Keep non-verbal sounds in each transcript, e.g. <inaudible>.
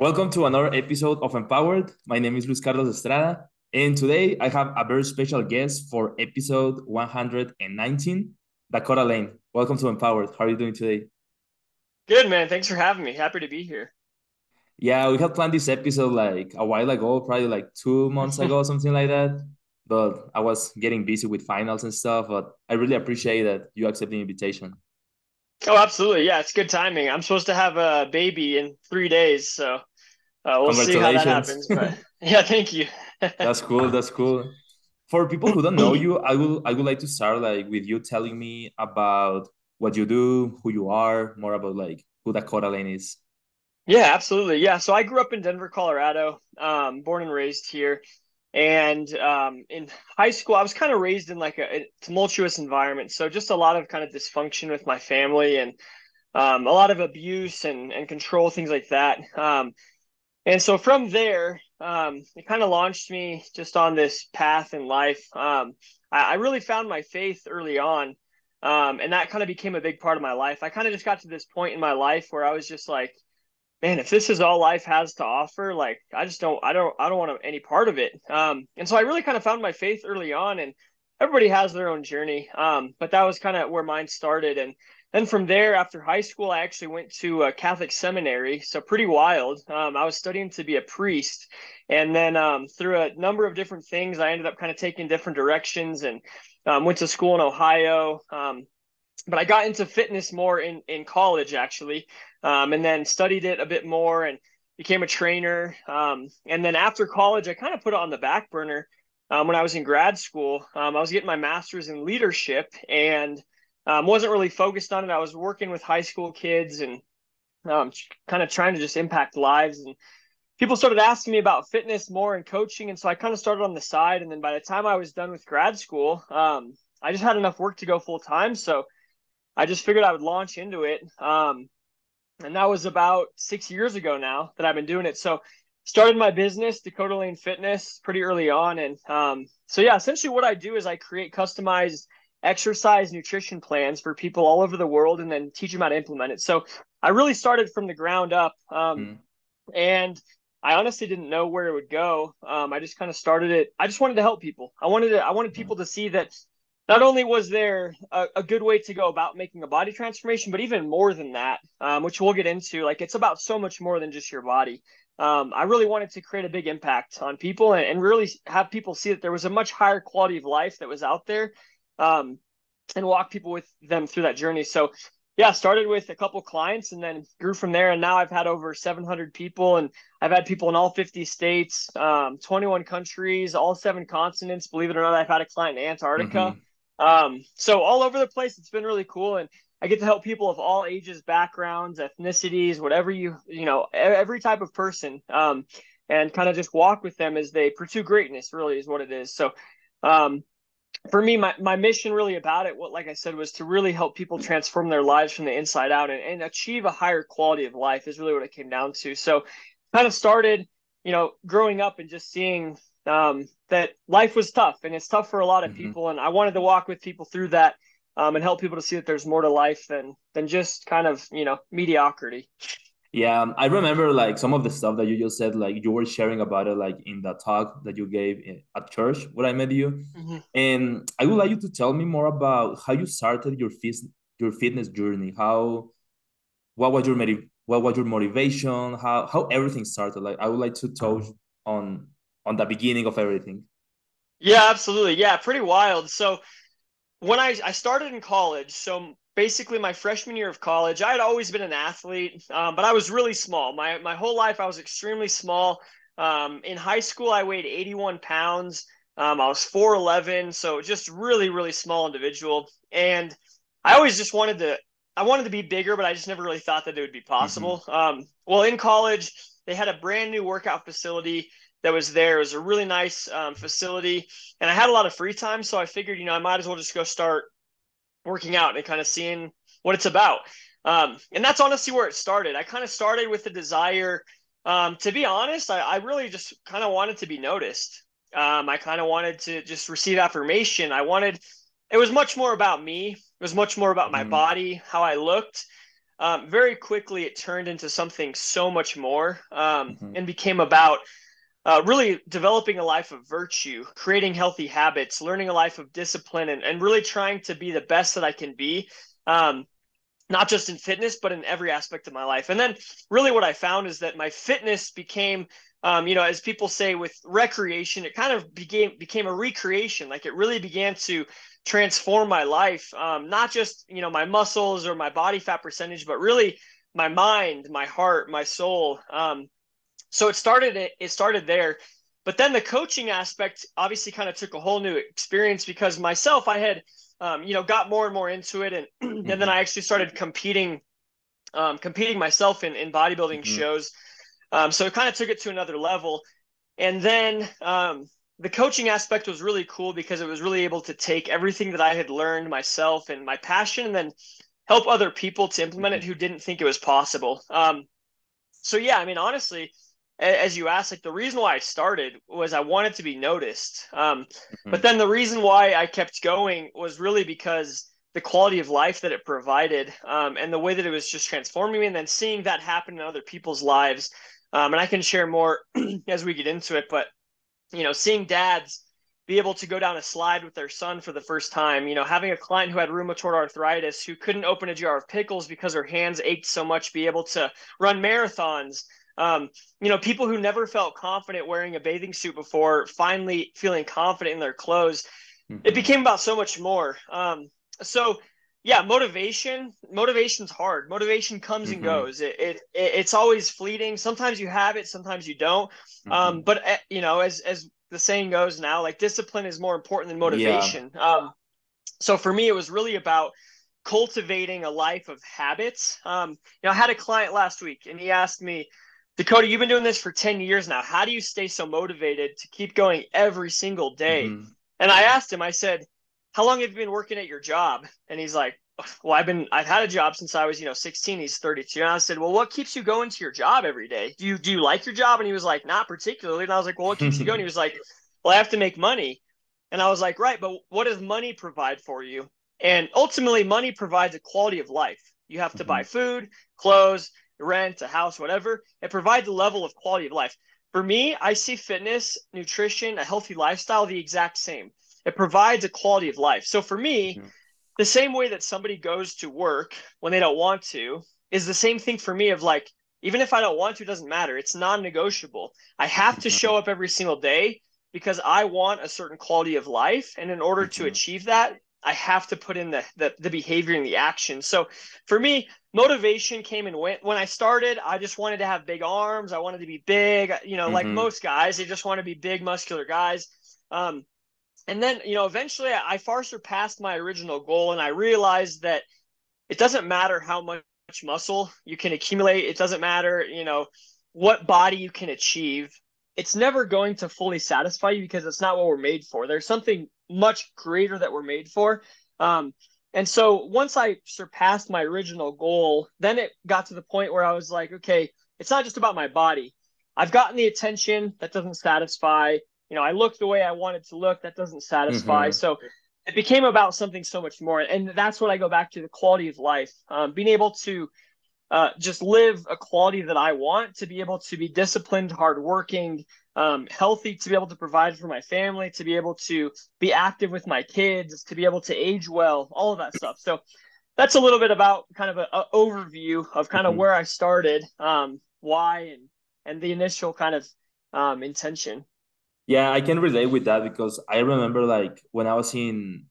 Welcome to another episode of Empowered. My name is Luis Carlos Estrada, and today I have a very special guest for episode 119, Dakota Lane. Welcome to Empowered. How are you doing today? Good, man. Thanks for having me. Happy to be here. Yeah, we had planned this episode like a while ago, probably like two months ago, something like that. But I was getting busy with finals and stuff. But I really appreciate that you accept the invitation. Oh, absolutely. Yeah, it's good timing. I'm supposed to have a baby in three days, so uh, we'll see how that happens. But <laughs> yeah, thank you. <laughs> that's cool. That's cool. For people who don't know you, I will I would like to start like with you telling me about what you do, who you are, more about like who Dakota Lane is. Yeah, absolutely. Yeah, so I grew up in Denver, Colorado. Um, born and raised here. And um, in high school, I was kind of raised in like a, a, tumultuous environment. So just a lot of kind of dysfunction with my family and um, a lot of abuse and, and control, things like that. And so from there, um, it kind of launched me just on this path in life. Um, I, I, really found my faith early on. Um, and that kind of became a big part of my life. I kind of just got to this point in my life where I was just like, man, if this is all life has to offer, like I just don't, I don't, I don't want any part of it. Um, and so I really kind of found my faith early on, and everybody has their own journey. Um, but that was kind of where mine started, and then from there, after high school, I actually went to a Catholic seminary, so pretty wild. Um, I was studying to be a priest, and then um, through a number of different things, I ended up kind of taking different directions and um, went to school in Ohio. Um, but I got into fitness more in in college actually, um, and then studied it a bit more and became a trainer. Um, and then after college, I kind of put it on the back burner. When I was in grad school, I was getting my master's in leadership and um, wasn't really focused on it. I was working with high school kids and um, kind of trying to just impact lives. And people started asking me about fitness more and coaching, and so I kind of started on the side. And then by the time I was done with grad school, I just had enough work to go full time. So I just figured I would launch into it. Um, and that was about six years ago now that I've been doing it. So started my business, Dakota Lane Fitness, pretty early on. And um, so yeah, essentially what I do is I create customized exercise nutrition plans for people all over the world and then teach them how to implement it. So I really started from the ground up. Um, mm. And I honestly didn't know where it would go. Um, I just kind of started it. I just wanted to help people. I wanted to, I wanted people to see that not only was there a, a, good way to go about making a body transformation, but even more than that, um, which we'll get into. Like it's about so much more than just your body. Um, I really wanted to create a big impact on people and, and, really have people see that there was a much higher quality of life that was out there, um, and walk people with them through that journey. So, yeah, started with a couple clients and then grew from there. And now I've had over 700 people, and I've had people in all 50 states, um, 21 countries, all seven continents. Believe it or not, I've had a client in Antarctica. Mm-hmm. Um, so all over the place, it's been really cool, and I get to help people of all ages, backgrounds, ethnicities, whatever you you know, every type of person, um, and kind of just walk with them as they pursue greatness. Really, is what it is. So, um, for me, my, my mission really about it, what like I said, was to really help people transform their lives from the inside out and, and achieve a higher quality of life. Is really what it came down to. So, kind of started, you know, growing up and just seeing um, that life was tough and it's tough for a lot of mm-hmm. people. And I wanted to walk with people through that um, and help people to see that there's more to life than than just kind of you know mediocrity. Yeah, um, I remember like some of the stuff that you just said, like you were sharing about it, like in the talk that you gave in, at church when I met you. Mm-hmm. And I would like you to tell me more about how you started your fit, your fitness journey. How, what was your what was your motivation? How how everything started? Like I would like to touch on on the beginning of everything. Yeah, absolutely. Yeah, pretty wild. So when I, I started in college, so basically my freshman year of college, I had always been an athlete, um, but I was really small. My, my whole life, I was extremely small. Um, in high school, I weighed 81 pounds. Um, I was 4'11, so just really, really small individual. And I always just wanted to I wanted to be bigger, but I just never really thought that it would be possible. Mm-hmm. Um, well, in college, they had a brand new workout facility that was there. It was a really nice um, facility, and I had a lot of free time, so I figured, you know, I might as well just go start working out and kind of seeing what it's about. Um, and that's honestly where it started. I kind of started with the desire. Um, to be honest, I, I really just kind of wanted to be noticed. Um, I kind of wanted to just receive affirmation. I wanted it was much more about me. It was much more about my mm. body, how I looked. Um, very quickly, it turned into something so much more um, mm-hmm. and became about uh, really developing a life of virtue, creating healthy habits, learning a life of discipline, and, and really trying to be the best that I can be. Um, not just in fitness, but in every aspect of my life. And then, really, what I found is that my fitness became um, you know, as people say with recreation, it kind of became became a recreation. Like it really began to transform my life um, not just you know my muscles or my body fat percentage but really my mind my heart my soul um, so it started it started there but then the coaching aspect obviously kind of took a whole new experience because myself i had um, you know got more and more into it and <clears throat> and then mm-hmm. i actually started competing um, competing myself in, in bodybuilding mm-hmm. shows um, so it kind of took it to another level and then um, the coaching aspect was really cool because it was really able to take everything that I had learned myself and my passion and then help other people to implement it who didn't think it was possible. Um, so yeah, I mean, honestly, as you asked, like the reason why I started was I wanted to be noticed. Um, mm-hmm. But then the reason why I kept going was really because the quality of life that it provided um, and the way that it was just transforming me and then seeing that happen in other people's lives. Um, and I can share more <clears throat> as we get into it, but you know, seeing dads be able to go down a slide with their son for the first time, you know, having a client who had rheumatoid arthritis who couldn't open a jar of pickles because her hands ached so much, be able to run marathons. Um, you know, people who never felt confident wearing a bathing suit before finally feeling confident in their clothes. Mm-hmm. It became about so much more. Um, so yeah, motivation. Motivation's hard. Motivation comes mm-hmm. and goes. It, it, it, it's always fleeting. Sometimes you have it, sometimes you don't. Mm-hmm. Um, but uh, you know, as as the saying goes now, like discipline is more important than motivation. Yeah. Um, so for me, it was really about cultivating a life of habits. Um, you know, I had a client last week, and he asked me, Dakota, you've been doing this for ten years now. How do you stay so motivated to keep going every single day? Mm-hmm. And I asked him, I said how long have you been working at your job? And he's like, well, I've been, I've had a job since I was, you know, 16. He's 32. And I said, well, what keeps you going to your job every day? Do you, do you like your job? And he was like, not particularly. And I was like, well, what keeps you going? <laughs> He was like, well, I have to make money. And I was like, right, but what does money provide for you? And ultimately, money provides a quality of life. You have to mm-hmm. buy food, clothes, rent, a house, whatever. It provides the level of quality of life. For me, I see fitness, nutrition, a healthy lifestyle the exact same it provides a quality of life. So for me, mm-hmm. the same way that somebody goes to work when they don't want to is the same thing for me of like, even if I don't want to, it doesn't matter. It's non negotiable. I have to mm-hmm. show up every single day because I want a certain quality of life. And in order mm-hmm. to achieve that, I have to put in the, the, the behavior and the action. So for me, motivation came and went. When I started, I just wanted to have big arms. I wanted to be big. You know, mm-hmm. like most guys, they just want to be big, muscular guys. Um, and then you know eventually I far surpassed my original goal, and I realized that it doesn't matter how much muscle you can accumulate. It doesn't matter you know what body you can achieve. It's never going to fully satisfy you because it's not what we're made for. There's something much greater that we're made for. Um, and so once I surpassed my original goal, then it got to the point where I was like, okay, it's not just about my body. I've gotten the attention that doesn't satisfy you know, I look the way I wanted to look. That doesn't satisfy. Mm-hmm. So it became about something so much more. And that's what I go back to the quality of life, um, being able to uh, just live a quality that I want, to be able to be disciplined, hardworking, um, healthy, to be able to provide for my family, to be able to be active with my kids, to be able to age well, all of that stuff. So that's a little bit about kind of an overview of kind of mm-hmm. where I started, um, why, and and the initial kind of um, intention. Yeah, I can relate with that because I remember like when I was in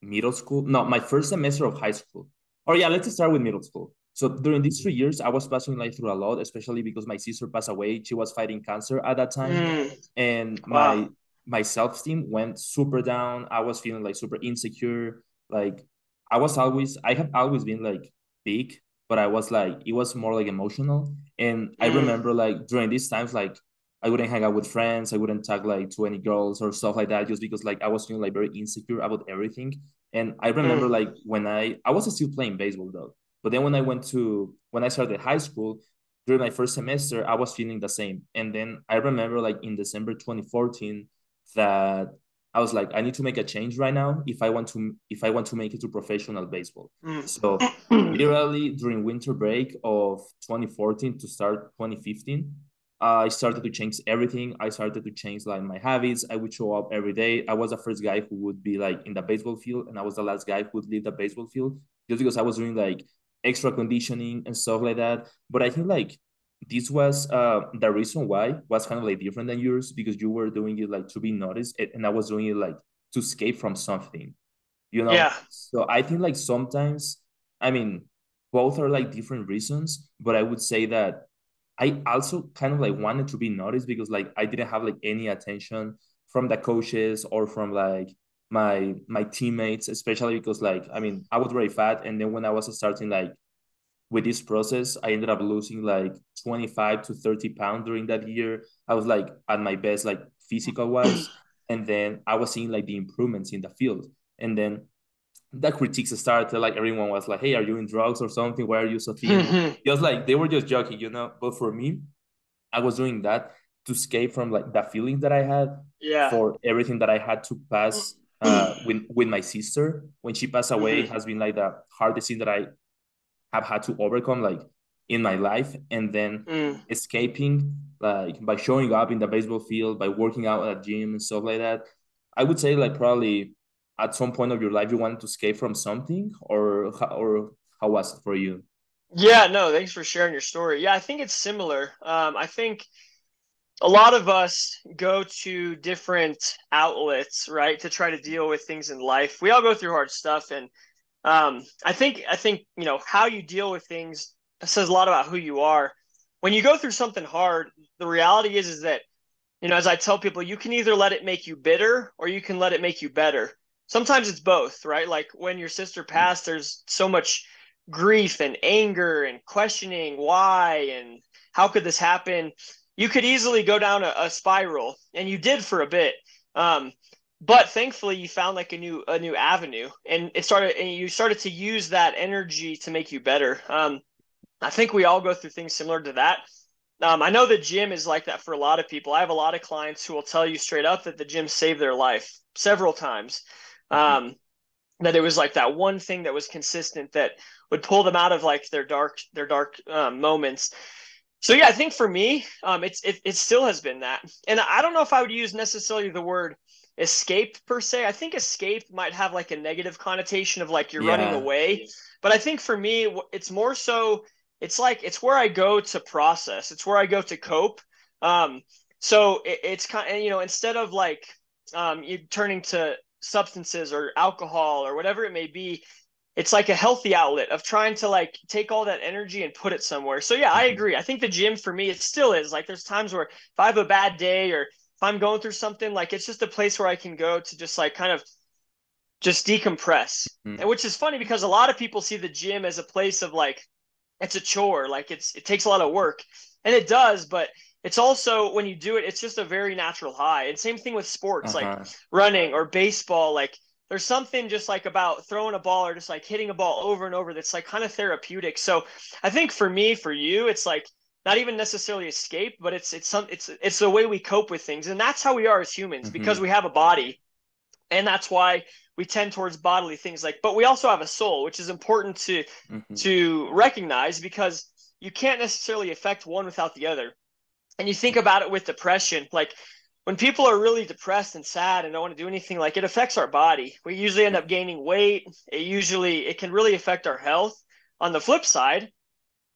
middle school, no, my first semester of high school. Or yeah, let's start with middle school. So during these three years, I was passing like through a lot, especially because my sister passed away. She was fighting cancer at that time, mm. and wow. my my self esteem went super down. I was feeling like super insecure. Like I was always I have always been like big, but I was like it was more like emotional. And mm. I remember like during these times, like I wouldn't hang out with friends, I wouldn't talk like to any girls or stuff like that, just because like I was feeling like very insecure about everything. And I remember mm. like when I I was still playing baseball though, but then when I went to when I started high school, during my first semester, I was feeling the same. And then I remember like in December 2014 that I was like, I need to make a change right now if I want to if I want to make it to professional baseball. Mm. So literally during winter break of 2014 to start 2015, I started to change everything. I started to change like my habits. I would show up every day. I was the first guy who would be like in the baseball field, and I was the last guy who would leave the baseball field just because I was doing like extra conditioning and stuff like that. But I think like this was uh, the reason why was kind of like different than yours because you were doing it like to be noticed and I was doing it like to escape from something, you know? Yeah. So I think like sometimes, I mean, both are like different reasons, but I would say that I also kind of like wanted to be noticed because like I didn't have like any attention from the coaches or from like my my teammates, especially because like I mean I was very fat and then when I was starting like with this process, I ended up losing like 25 to 30 pounds during that year. I was like at my best, like physical wise. <clears throat> And then I was seeing like the improvements in the field. And then that critiques started, like everyone was like, Hey, are you in drugs or something? Why are you so thin? <laughs> Just like they were just joking, you know. But for me, I was doing that to escape from like the feelings that I had yeah. for everything that I had to pass mm. Uh, with with my sister when she passed away. Mm-hmm. has been like the hardest thing that I have had to overcome like in my life and then mm. escaping like by showing up in the baseball field by working out at gym and stuff like that i would say like probably at some point of your life you wanted to escape from something or or how was it for you yeah no thanks for sharing your story yeah i think it's similar um, i think a lot of us go to different outlets right to try to deal with things in life we all go through hard stuff and um, I think I think you know how you deal with things says a lot about who you are. When you go through something hard, the reality is is that you know as I tell people, you can either let it make you bitter or you can let it make you better. Sometimes it's both, right? Like when your sister passed, there's so much grief and anger and questioning why and how could this happen. You could easily go down a, a spiral, and you did for a bit. Um, but thankfully you found like a new a new avenue and it started and you started to use that energy to make you better um i think we all go through things similar to that um, I know the gym is like that for a lot of people. I have a lot of clients who will tell you straight up that the gym saved their life several times. Mm-hmm. Um, that it was like that one thing that was consistent that would pull them out of like their dark their dark um, moments. So yeah, I think for me, um, it's it, it still has been that, and I don't know if I would use necessarily the word escape per se. I think escape might have like a negative connotation of like you're yeah. running away. But I think for me, it's more so it's like it's where I go to process. It's where I go to cope. Um, so it, it's kind of you know instead of like um, you turning to substances or alcohol or whatever it may be, it's like a healthy outlet of trying to like take all that energy and put it somewhere. So yeah, I mm-hmm. agree. I think the gym for me it still is like there's times where if I have a bad day or if I'm going through something, like it's just a place where I can go to just like kind of just decompress. Mm. And which is funny because a lot of people see the gym as a place of like it's a chore, like it's it takes a lot of work. And it does, but it's also when you do it, it's just a very natural high. And same thing with sports, uh-huh. like running or baseball, like there's something just like about throwing a ball or just like hitting a ball over and over that's like kind of therapeutic. So I think for me, for you, it's like not even necessarily escape, but it's it's some it's it's the way we cope with things, and that's how we are as humans mm-hmm. because we have a body, and that's why we tend towards bodily things like. But we also have a soul, which is important to mm-hmm. to recognize because you can't necessarily affect one without the other. And you think about it with depression, like when people are really depressed and sad and don't want to do anything, like it affects our body. We usually end up gaining weight. It usually it can really affect our health. On the flip side,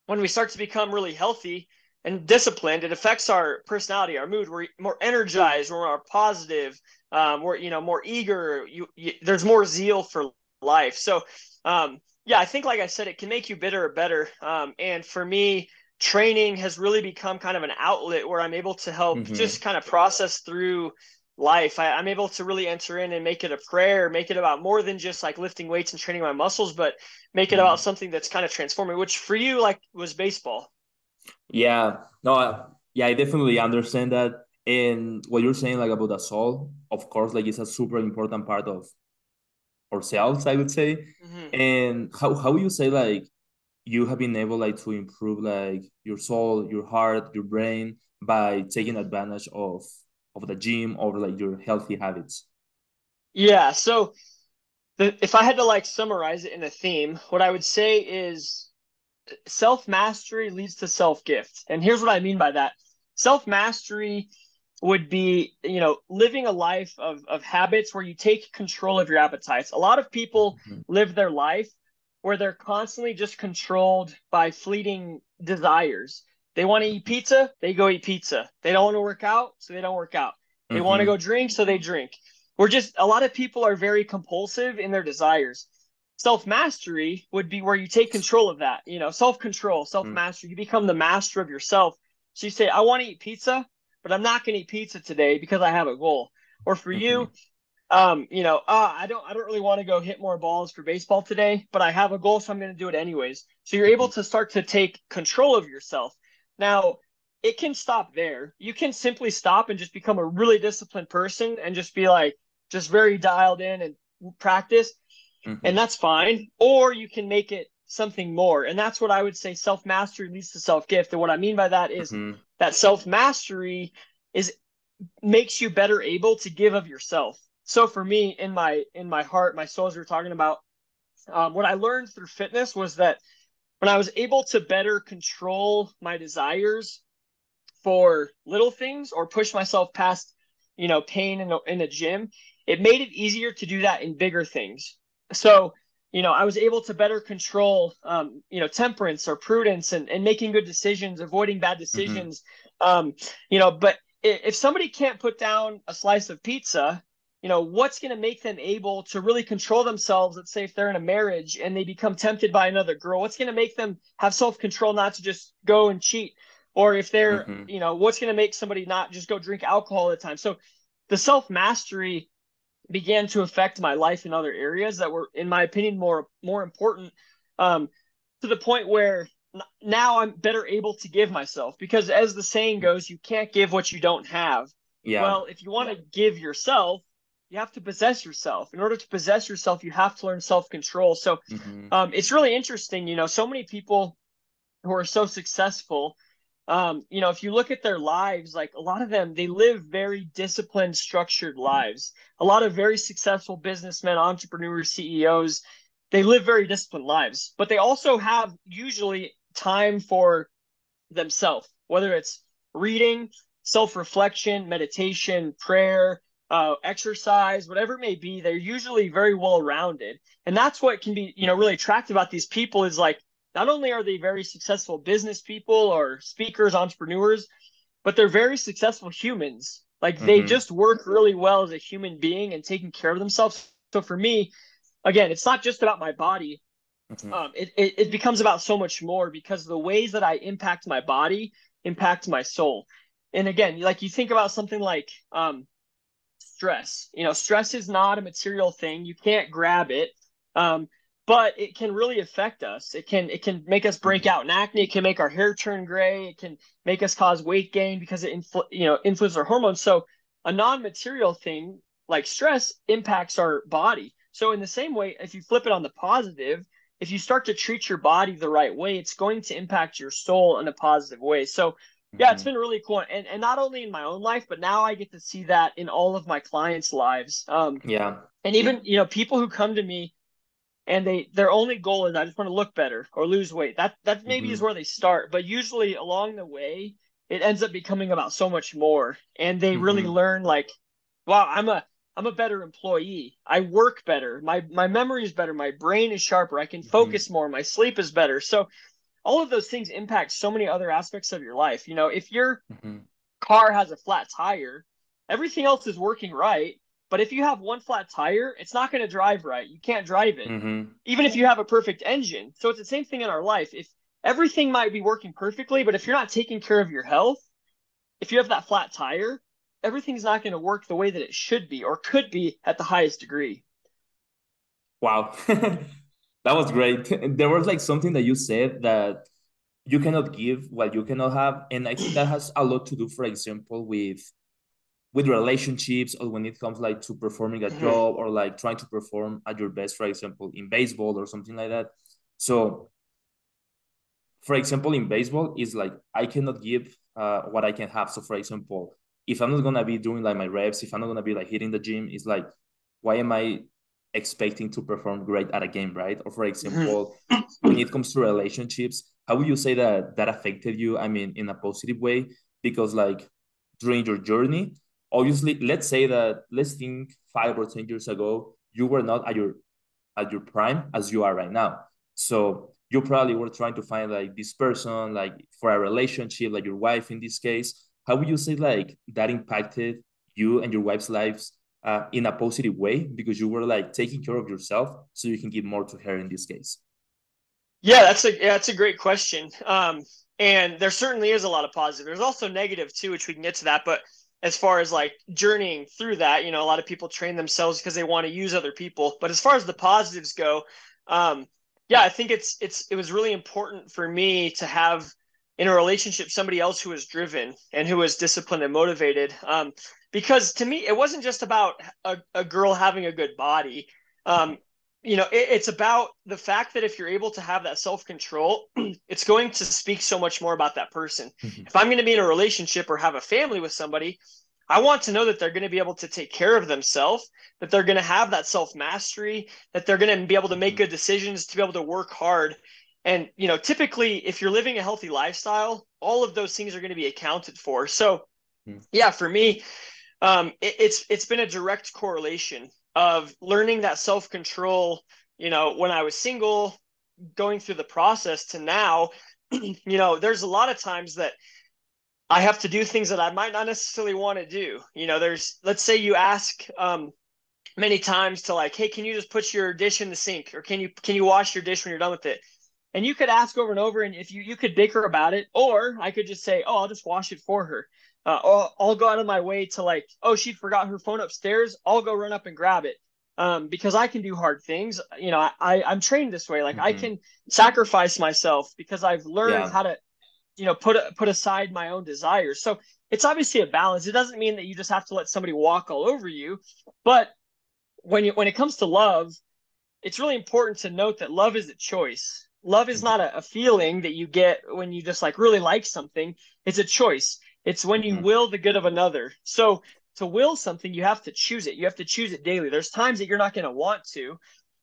when we start to become really healthy and disciplined, it affects our personality, our mood. We're more energized, we're more positive, um, we're you know more eager. You, you, there's more zeal for life. So um, yeah, I think like I said, it can make you bitter or better. Um, and for me, training has really become kind of an outlet where I'm able to help mm-hmm. just kind of process through life. I, am able to really enter in and make it a prayer, make it about more than just like lifting weights and training my muscles, but make it mm-hmm. about something that's kind of transforming, which for you like was baseball. Yeah, no, yeah, I definitely understand that. And what you're saying like about the soul, of course, like it's a super important part of ourselves, I would say. Mm-hmm. And how how you say like you have been able like to improve like your soul, your heart, your brain by taking advantage of of the gym or like your healthy habits? Yeah, so the, if I had to like summarize it in a theme, what I would say is self mastery leads to self gift. And here's what I mean by that self mastery would be you know living a life of, of habits where you take control of your appetites a lot of people mm-hmm. live their life where they're constantly just controlled by fleeting desires they want to eat pizza, they go eat pizza. They don't want to work out, so they don't work out. They mm-hmm. want to go drink, so they drink. We're just a lot of people are very compulsive in their desires. Self mastery would be where you take control of that. You know, self control, self mastery. Mm. You become the master of yourself. So you say, I want to eat pizza, but I'm not going to eat pizza today because I have a goal. Or for mm-hmm. you, um, you know, uh, I don't, I don't really want to go hit more balls for baseball today, but I have a goal, so I'm going to do it anyways. So you're able to start to take control of yourself. Now, it can stop there. You can simply stop and just become a really disciplined person and just be like, just very dialed in and practice. Mm-hmm. And that's fine. Or you can make it something more. And that's what I would say self mastery leads to self gift. And what I mean by that is mm-hmm. that self mastery is makes you better able to give of yourself. So for me, in my in my heart, my soul, as we are talking about, um, what I learned through fitness was that when I was able to better control my desires for little things or push myself past, you know, pain in a, in gym, it made it easier to do that in bigger things. So, you know, I was able to better control, um, you know, temperance or prudence and, and making good decisions, avoiding bad mm-hmm. decisions. Mm-hmm. Um, you know, but if somebody can't put down a slice of pizza, you know what's going to make them able to really control themselves let's say if they're in a marriage and they become tempted by another girl what's going to make them have self-control not to just go and cheat? Or if they're mm-hmm. you know what's going to make somebody not just go drink alcohol all the time? So the self-mastery began to affect my life in other areas that were in my opinion more more important um, to the point where now i'm better able to give myself. Because as the saying goes you can't give what you don't have. Yeah. well if you want to give yourself you have to possess yourself. In order to possess yourself, you have to learn self control. So mm-hmm. um, it's really interesting. You know, so many people who are so successful. Um, you know, if you look at their lives, like a lot of them, they live very disciplined, structured lives. A lot of very successful businessmen, entrepreneurs, CEOs, they live very disciplined lives, but they also have usually time for themselves, whether it's reading, self reflection, meditation, prayer, uh, exercise, whatever it may be, they're usually very well rounded. And that's what can be, you know, really attractive about these people is like, not only are they very successful business people or speakers, entrepreneurs, but they're very successful humans. Like mm-hmm. they just work really well as a human being and taking care of themselves. So for me, again, it's not just about my body. Mm-hmm. Um, it, it, it becomes about so much more because the ways that I impact my body impact my soul. And again, like you think about something like um, stress. You know, stress is not a material thing. You can't grab it. Um, but it can really affect us. It can it can make us break out in acne. It can make our hair turn gray. It can make us cause weight gain because it influ- you know influences our hormones. So a non-material thing like stress impacts our body. So in the same way, if you flip it on the positive, if you start to treat your body the right way, it's going to impact your soul in a positive way. So yeah, it's mm-hmm. been really cool, and and not only in my own life, but now I get to see that in all of my clients' lives. Um, yeah, and even you know people who come to me, and they their only goal is I just want to look better or lose weight. That that maybe mm-hmm. is where they start, but usually along the way, it ends up becoming about so much more, and they mm-hmm. really learn like, wow, I'm a I'm a better employee. I work better. My my memory is better. My brain is sharper. I can mm-hmm. focus more. My sleep is better. So all of those things impact so many other aspects of your life. You know, if your mm-hmm. car has a flat tire, everything else is working right. But if you have one flat tire, it's not going to drive right. You can't drive it, mm-hmm. even if you have a perfect engine. So it's the same thing in our life. If everything might be working perfectly, but if you're not taking care of your health, if you have that flat tire, everything's not going to work the way that it should be or could be at the highest degree. Wow. <laughs> that was great. <laughs> There was like something that you said that you cannot give what you cannot have. And I think that has a lot to do, for example, with with relationships or when it comes like to performing a mm-hmm. job or like trying to perform at your best, for example, in baseball or something like that. So for example, in baseball, is like I cannot give uh, what I can have. So, for example, if I'm not gonna be doing like my reps, if I'm not gonna be like hitting the gym, it's like, why am I expecting to perform great at a game, right? Or for mm-hmm. example, when it comes to relationships, how would you say that that affected you? I mean, in a positive way, because like during your journey, obviously, let's say that let's think five or ten years ago, you were not at your at your prime as you are right now. So you probably were trying to find like this person, like for a relationship, like your wife in this case. How would you say like that impacted you and your wife's lives uh, in a positive way because you were like taking care of yourself so you can give more to her in this case? Yeah, that's a yeah, that's a great question. Um, and there certainly is a lot of positive. There's also negative too, which we can get to that. But as far as like journeying through that, you know, a lot of people train themselves because they want to use other people. But as far as the positives go, um, yeah, I think it's it's it was really important for me to have in a relationship somebody else who was driven and who was disciplined and motivated. Um, because to me, it wasn't just about a, a girl having a good body. Um, you know, it, it's about the fact that if you're able to have that self control, <clears throat> it's going to speak so much more about that person. Mm-hmm. If I'm going to be in a relationship or have a family with somebody, I want to know that they're going to be able to take care of themselves, that they're going to have that self mastery, that they're going to be able to make mm-hmm. good decisions, to be able to work hard. And, you know, typically, if you're living a healthy lifestyle, all of those things are going to be accounted for. So, mm-hmm. yeah, for me, um, it, it's it's been a direct correlation of learning that self control. You know, when I was single, going through the process to now, <clears throat> you know, there's a lot of times that I have to do things that I might not necessarily want to do. You know, there's let's say you ask um, many times to like, hey, can you just put your dish in the sink, or can you can you wash your dish when you're done with it? And you could ask over and over, and if you you could bicker about it, or I could just say, oh, I'll just wash it for her. Uh, I'll, I'll go out of my way to like, oh, she forgot her phone upstairs. I'll go run up and grab it. Um, because I can do hard things. You know, I, I'm trained this way. Like mm-hmm. I can sacrifice myself because I've learned yeah. how to you know put put aside my own desires so it's obviously a balance it doesn't mean that you just have to let somebody walk all over you but when you when it comes to love it's really important to note that love is a choice love is not a, a feeling that you get when you just like really like something it's a choice it's when you mm-hmm. will the good of another so to will something you have to choose it you have to choose it daily there's times that you're not going to want to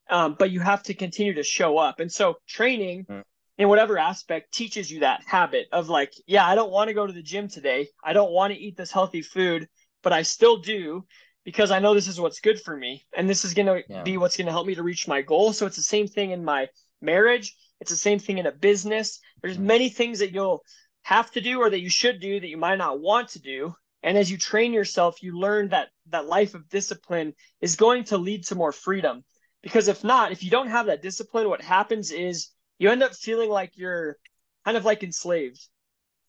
um, but you have to continue to show up and so training mm-hmm in whatever aspect teaches you that habit of like, yeah, I don't want to go to the gym today. I don't want to eat this healthy food, but I still do because I know this is what's good for me and this is going to yeah. be what's going to help me to reach my goal. So it's the same thing in my marriage. It's the same thing in a business. There's mm-hmm. many things that you'll have to do or that you should do that you might not want to do. And as you train yourself, you learn that that life of discipline is going to lead to more freedom. Because if not, if you don't have that discipline, what happens is you end up feeling like you're kind of like enslaved.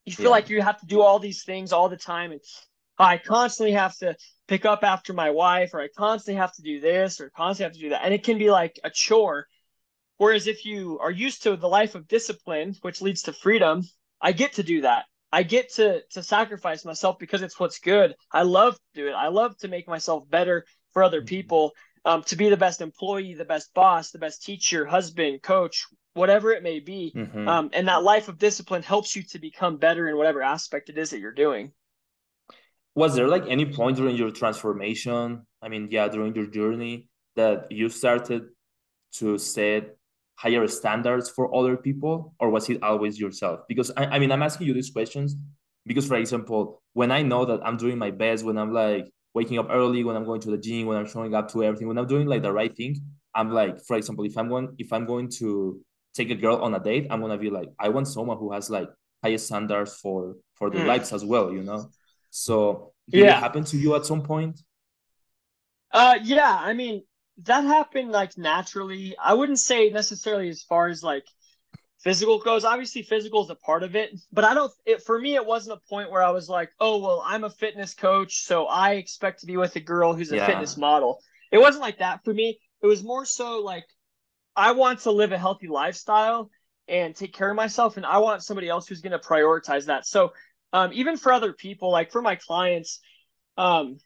You feel yeah. like you have to do all these things all the time, and I constantly have to pick up after my wife, or I constantly have to do this, or constantly have to do that, and it can be like a chore. Whereas if you are used to the life of discipline, which leads to freedom, I get to do that. I get to to sacrifice myself because it's what's good. I love to do it. I love to make myself better for other mm-hmm. people. Um, to be the best employee, the best boss, the best teacher, husband, coach, whatever it may be. Mm-hmm. Um, and that life of discipline helps you to become better in whatever aspect it is that you're doing. Was there like any point during your transformation? I mean, yeah, during your journey that you started to set higher standards for other people, or was it always yourself? Because I, I mean, I'm asking you these questions because, for example, when I know that I'm doing my best, when I'm like waking up early, when I'm going to the gym, when I'm showing up to everything, when I'm doing like the right thing, I'm like, for example, if I'm going, if I'm going to take a girl on a date, I'm gonna be like, I want someone who has like highest standards for for their mm. lives as well, you know. So did yeah. it happen to you at some point? Uh, yeah. I mean, that happened like naturally. I wouldn't say necessarily as far as like physical goes. Obviously, physical is a part of it, but I don't. It, for me, it wasn't a point where I was like, "Oh, well, I'm a fitness coach, so I expect to be with a girl who's a yeah. fitness model." It wasn't like that for me. It was more so like I want to live a healthy lifestyle and take care of myself, and I want somebody else who's going to prioritize that. So, um, even for other people, like for my clients, um,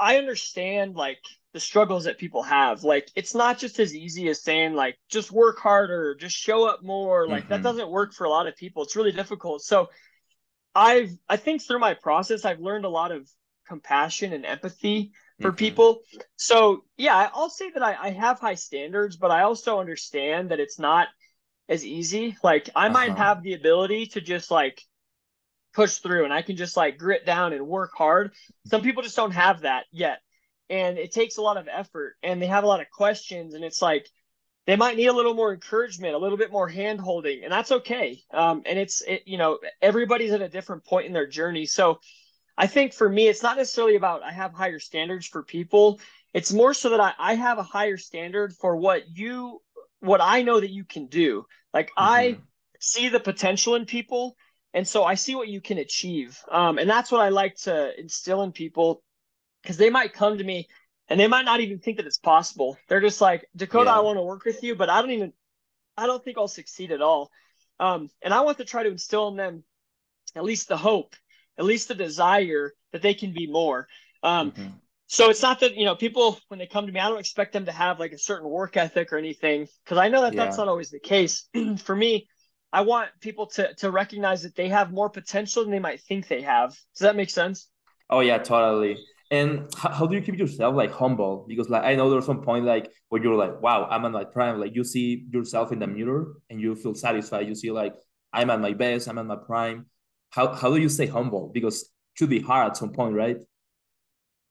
I understand like the struggles that people have. Like it's not just as easy as saying like just work harder, just show up more. Like mm-hmm. that doesn't work for a lot of people. It's really difficult. So I've I think through my process I've learned a lot of compassion and empathy for mm-hmm. people. So yeah, I'll say that I, I have high standards, but I also understand that it's not as easy. Like I uh-huh. might have the ability to just like push through and I can just like grit down and work hard. Some people just don't have that yet. And it takes a lot of effort and they have a lot of questions and it's like they might need a little more encouragement a little bit more hand holding and that's okay. Um, and it's it, you know everybody's at a different point in their journey. So i think for me it's not necessarily about i have higher standards for people. It's more so that i, I have a higher standard for what you what i know that you can do. Like mm-hmm. i see the potential in people and so i see what you can achieve um, and that's what i like to instill in people because they might come to me and they might not even think that it's possible. They're just like, Dakota, yeah. I want to work with you, but I don't even, I don't think I'll succeed at all. Um, and I want to try to instill in them at least the hope, at least the desire that they can be more. Um, mm-hmm. So it's not that, you know, people, when they come to me, I don't expect them to have like a certain work ethic or anything, because I know that yeah. that's not always the case. <clears throat> For me, I want people to, to recognize that they have more potential than they might think they have. Does that make sense? Oh, yeah, totally. And how, how do you keep yourself like humble? Because like I know there's some point like where you're like, wow, I'm at my prime. Like you see yourself in the mirror and you feel satisfied. You see like I'm at my best, I'm at my prime. How how do you stay humble? Because it should be hard at some point, right?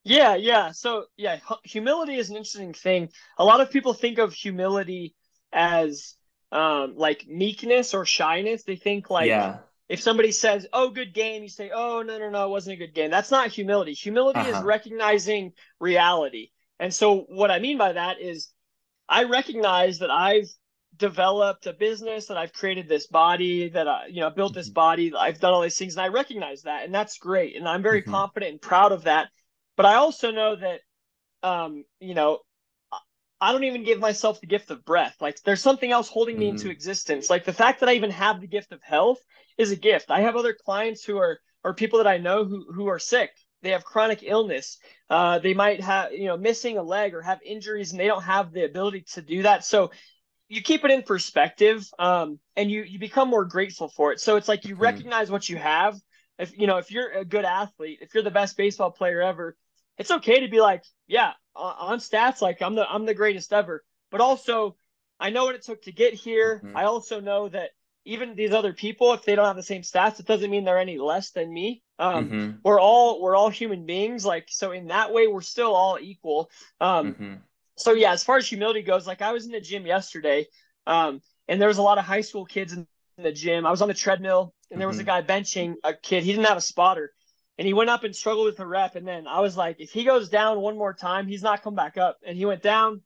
Yeah, yeah. So yeah, humility is an interesting thing. A lot of people think of humility as um like meekness or shyness. They think like yeah if somebody says, "Oh, good game," you say, "Oh, no, no, no, it wasn't a good game." That's not humility. Humility uh-huh. is recognizing reality. And so, what I mean by that is, I recognize that I've developed a business, that I've created this body, that I, you know, built this mm-hmm. body, I've done all these things, and I recognize that, and that's great, and I'm very mm-hmm. confident and proud of that. But I also know that, um, you know, I don't even give myself the gift of breath. Like there's something else holding me mm-hmm. into existence. Like the fact that I even have the gift of health is a gift. I have other clients who are or people that I know who who are sick. They have chronic illness. Uh, they might have you know missing a leg or have injuries, and they don't have the ability to do that. So you keep it in perspective, um, and you you become more grateful for it. So it's like you mm-hmm. recognize what you have. If you know if you're a good athlete, if you're the best baseball player ever, it's okay to be like, yeah, on stats, like I'm the I'm the greatest ever. But also, I know what it took to get here. Mm-hmm. I also know that even these other people, if they don't have the same stats, it doesn't mean they're any less than me. Um, mm-hmm. We're all we're all human beings. Like so, in that way, we're still all equal. Um, mm-hmm. So yeah, as far as humility goes, like I was in the gym yesterday, um, and there was a lot of high school kids in the gym. I was on the treadmill, and there was a mm-hmm. guy benching a kid. He didn't have a spotter, and he went up and struggled with the rep. And then I was like, if he goes down one more time, he's not come back up. And he went down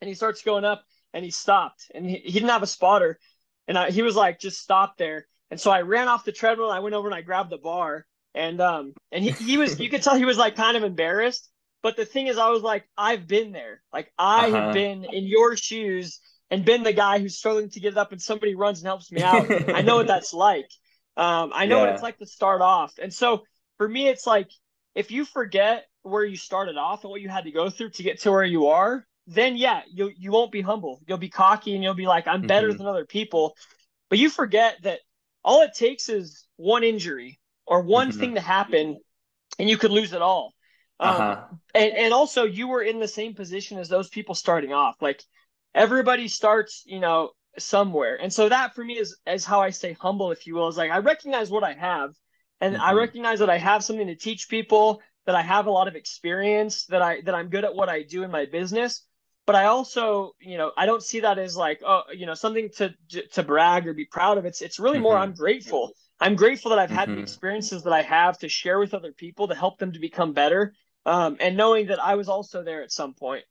and he starts going up and he stopped and he, he didn't have a spotter. And I, he was like, just stop there. And so I ran off the treadmill. And I went over and I grabbed the bar and, um, and he, he was, you could tell he was like kind of embarrassed. But the thing is, I was like, I've been there. Like I uh-huh. have been in your shoes and been the guy who's struggling to get it up and somebody runs and helps me out. I know what that's like. Um, I know yeah. what it's like to start off. And so for me, it's like if you forget where you started off and what you had to go through to get to where you are, then yeah, you you won't be humble. You'll be cocky and you'll be like, I'm better mm-hmm. than other people. But you forget that all it takes is one injury or one mm-hmm. thing to happen, and you could lose it all. Um, uh-huh. and, and also you were in the same position as those people starting off. Like everybody starts, you know, somewhere. And so that for me is is how I stay humble, if you will, is like I recognize what I have and mm-hmm. I recognize that I have something to teach people, that I have a lot of experience, that I that I'm good at what I do in my business. But I also, you know, I don't see that as like, oh, you know, something to to brag or be proud of. It's it's really mm-hmm. more I'm grateful. I'm grateful that I've had mm-hmm. the experiences that I have to share with other people to help them to become better. Um, and knowing that I was also there at some point.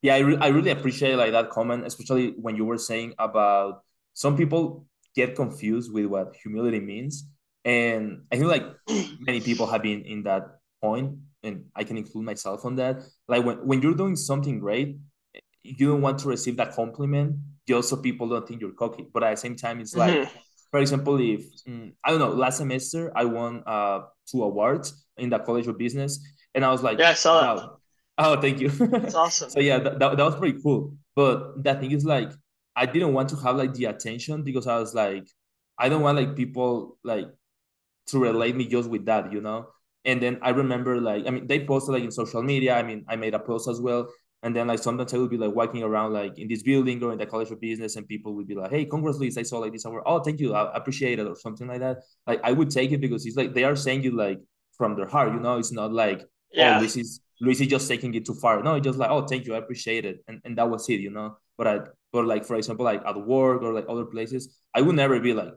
Yeah, I, re- I really appreciate like that comment, especially when you were saying about some people get confused with what humility means. And I feel like <clears throat> many people have been in that point, and I can include myself on that. Like when, when you're doing something great, you don't want to receive that compliment just so people don't think you're cocky. But at the same time, it's like, mm-hmm. for example, if mm, I don't know, last semester I won uh two awards in the College of Business, and I was like, yeah, I saw wow. that. Oh, thank you. <laughs> That's awesome. so yeah, that, that, that was pretty cool. But that thing is like, I didn't want to have like the attention because I was like, I don't want like people like to relate me just with that, you know. And then I remember like, I mean, they posted like in social media. I mean, I made a post as well. And then like sometimes I would be like walking around like in this building or in the college of business, and people would be like, "Hey, congrats, Luis! I saw like this award. Oh, thank you, I appreciate it," or something like that. Like I would take it because it's like they are saying it like from their heart, you know. It's not like, oh, yeah. "Oh, Luis is Luis is just taking it too far." No, it's just like, "Oh, thank you, I appreciate it," and and that was it, you know. But I, but like for example, like at work or like other places, I would never be like,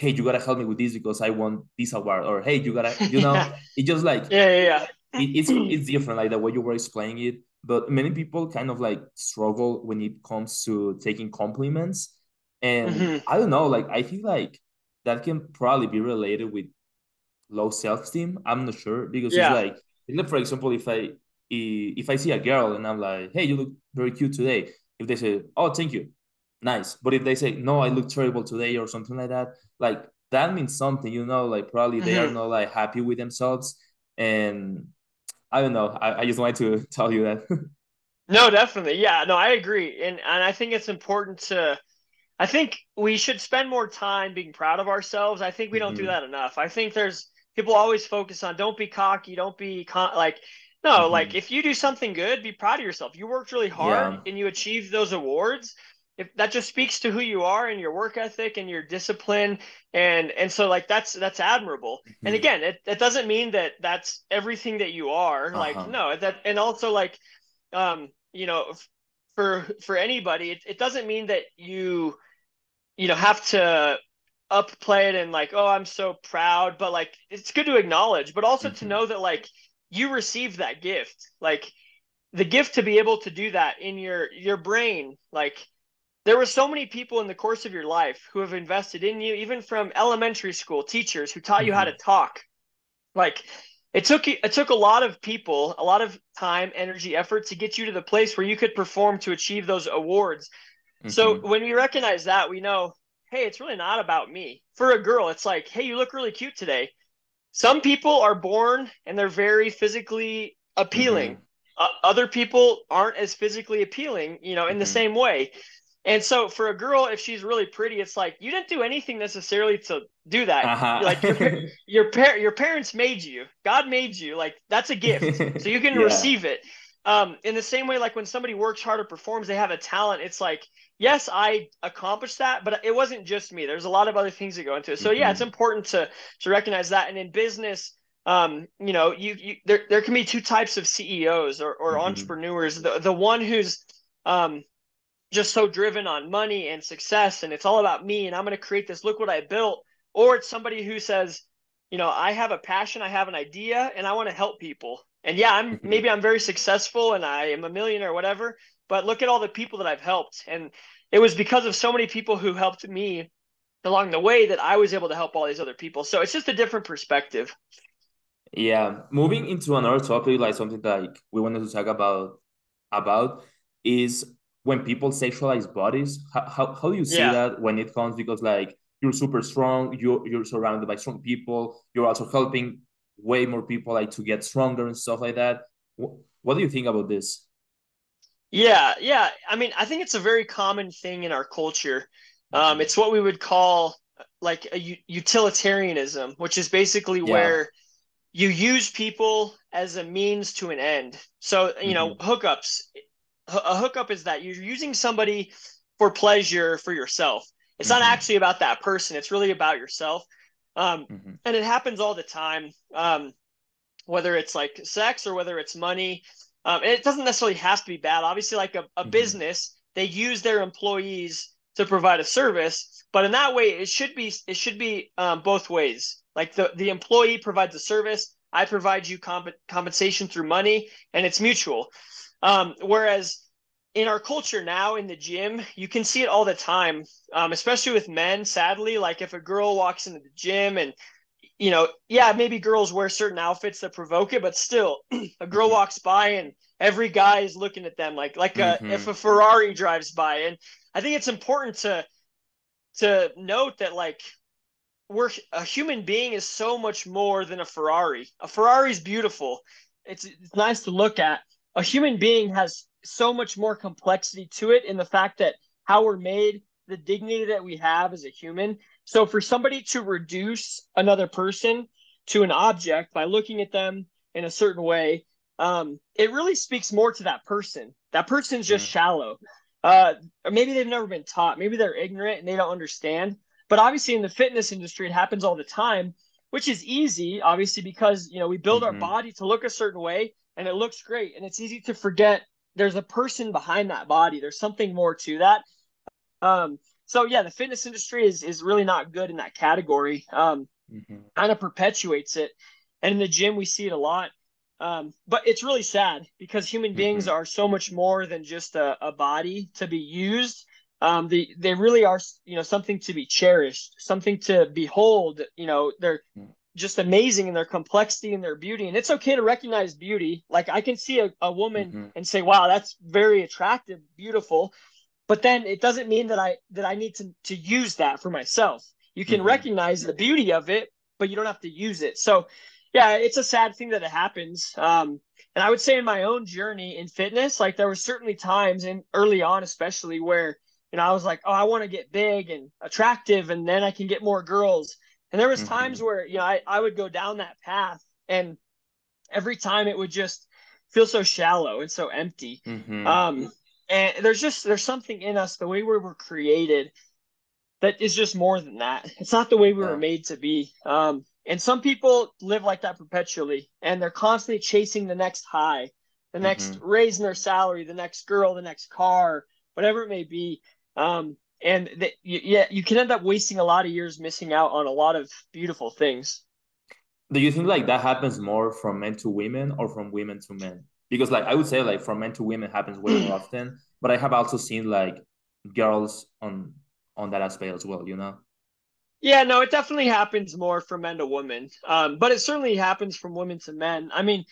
"Hey, you gotta help me with this because I want this award," or "Hey, you gotta," you know. yeah. <laughs> It's just like yeah, yeah, yeah. It, it's it's different, like the way you were explaining it but many people kind of like struggle when it comes to taking compliments and mm-hmm. i don't know like i feel like that can probably be related with low self-esteem i'm not sure because yeah. it's like for example if i if i see a girl and i'm like hey you look very cute today if they say oh thank you nice but if they say no i look terrible today or something like that like that means something you know like probably mm-hmm. they are mm-hmm. not like happy with themselves and I don't know. I, I just wanted to <laughs> tell you that. no, definitely. Yeah, no, I agree. And and I think it's important to I think we should spend more time being proud of ourselves. I think we don't mm-hmm. do that enough. I think there's people always focus on don't be cocky, don't be con- like no, mm-hmm. like if you do something good, be proud of yourself. You worked really hard yeah. and you achieved those awards if that just speaks to who you are and your work ethic and your discipline and and so like that's that's admirable mm-hmm. and again it, it doesn't mean that that's everything that you are uh-huh. like no that and also like um you know for for anybody it, it doesn't mean that you you know have to upplay it and like oh i'm so proud but like it's good to acknowledge but also mm-hmm. to know that like you received that gift like the gift to be able to do that in your your brain like there were so many people in the course of your life who have invested in you, even from elementary school teachers who taught mm-hmm. you how to mm-hmm. talk. Like it took it took a lot of people, a lot of time, energy, effort to get you to the place where you could perform to achieve those awards. Mm-hmm. So when we recognize that, we know, hey, it's really not about me. For a girl, it's like, hey, you look really cute today. Some people are born and they're very physically appealing. Mm-hmm. Uh, other people aren't as physically appealing, you know, in the mm-hmm. same way. And so for a girl, if she's really pretty, it's like you didn't do anything necessarily to do that. Uh-huh. Like your <laughs> your, par- your parents made you. God made you. Like that's a gift, so you can <laughs> yeah. receive it. Um, in the same way, like when somebody works hard or performs, they have a talent. It's like, yes, I accomplished that, but it wasn't just me. There's a lot of other things that go into it. So mm-hmm. yeah, it's important to to recognize that. And in business, um, you know, you you there there can be two types of CEOs or or mm-hmm. entrepreneurs. The the one who's um just so driven on money and success and it's all about me and I'm going to create this look what I built. Or it's somebody who says you know I have a passion I have an idea and I want to help people. And yeah I'm mm-hmm. maybe I'm very successful and I am a millionaire or whatever but look at all the people that I've helped. And it was because of so many people who helped me along the way that I was able to help all these other people. So it's just a different perspective. Yeah. Moving into another topic like something like we wanted to talk about about is when people sexualize bodies how, how, how do you see yeah. that when it comes? Because like you're super strong you're, you're surrounded by strong people you're also helping way more people like to get stronger and stuff like that. What, what do you think about this? Yeah yeah. I mean i think it's a very common thing in our culture. Um, it's what we would call like a utilitarianism which is basically yeah. where you use people as a means to an end. So you know mm-hmm. hookups a hookup is that you're using somebody for pleasure for yourself. It's mm-hmm. not actually about that person. It's really about yourself. Um, mm-hmm. And it happens all the time, um, whether it's like sex or whether it's money. Um, it doesn't necessarily have to be bad. Obviously, like a, a mm-hmm. business, they use their employees to provide a service, but in that way, it should be it should be um, both ways. Like the the employee provides a service, I provide you comp- compensation through money, and it's mutual. Um, whereas in our culture now in the gym, you can see it all the time, um, especially with men. Sadly, like if a girl walks into the gym and you know, yeah, maybe girls wear certain outfits that provoke it, but still, <clears throat> a girl mm-hmm. walks by and every guy is looking at them like like a, mm-hmm. if a Ferrari drives by. And I think it's important to to note that like we're a human being is so much more than a Ferrari. A Ferrari is beautiful. It's it's nice to look at. A human being has so much more complexity to it in the fact that how we're made, the dignity that we have as a human. So for somebody to reduce another person to an object by looking at them in a certain way, um, it really speaks more to that person. That person's just mm. shallow. Uh, or maybe they've never been taught. Maybe they're ignorant and they don't understand. But obviously, in the fitness industry, it happens all the time, which is easy, obviously, because you know we build mm-hmm. our body to look a certain way and it looks great, and it's easy to forget there's a person behind that body. There's something more to that. Um, so yeah, the fitness industry is is really not good in that category. Um, mm-hmm. kind of perpetuates it, and in the gym we see it a lot. Um, but it's really sad because human beings mm-hmm. are so much more than just a, a body to be used. Um, they they really are, you know, something to be cherished, something to behold. You know, they're mm just amazing in their complexity and their beauty. And it's okay to recognize beauty. Like I can see a, a woman mm-hmm. and say, wow, that's very attractive, beautiful. But then it doesn't mean that I that I need to to use that for myself. You can mm-hmm. recognize the beauty of it, but you don't have to use it. So yeah, it's a sad thing that it happens. Um, and I would say in my own journey in fitness, like there were certainly times and early on, especially where, you know, I was like, oh, I want to get big and attractive and then I can get more girls and there was mm-hmm. times where, you know, I, I would go down that path and every time it would just feel so shallow and so empty. Mm-hmm. Um, and there's just there's something in us, the way we were created, that is just more than that. It's not the way we yeah. were made to be. Um, and some people live like that perpetually, and they're constantly chasing the next high, the next mm-hmm. raising their salary, the next girl, the next car, whatever it may be. Um, and that yeah you can end up wasting a lot of years missing out on a lot of beautiful things. Do you think like that happens more from men to women or from women to men? Because like i would say like from men to women happens way more <clears throat> often but i have also seen like girls on on that aspect as well you know? Yeah no it definitely happens more from men to women. Um, but it certainly happens from women to men. I mean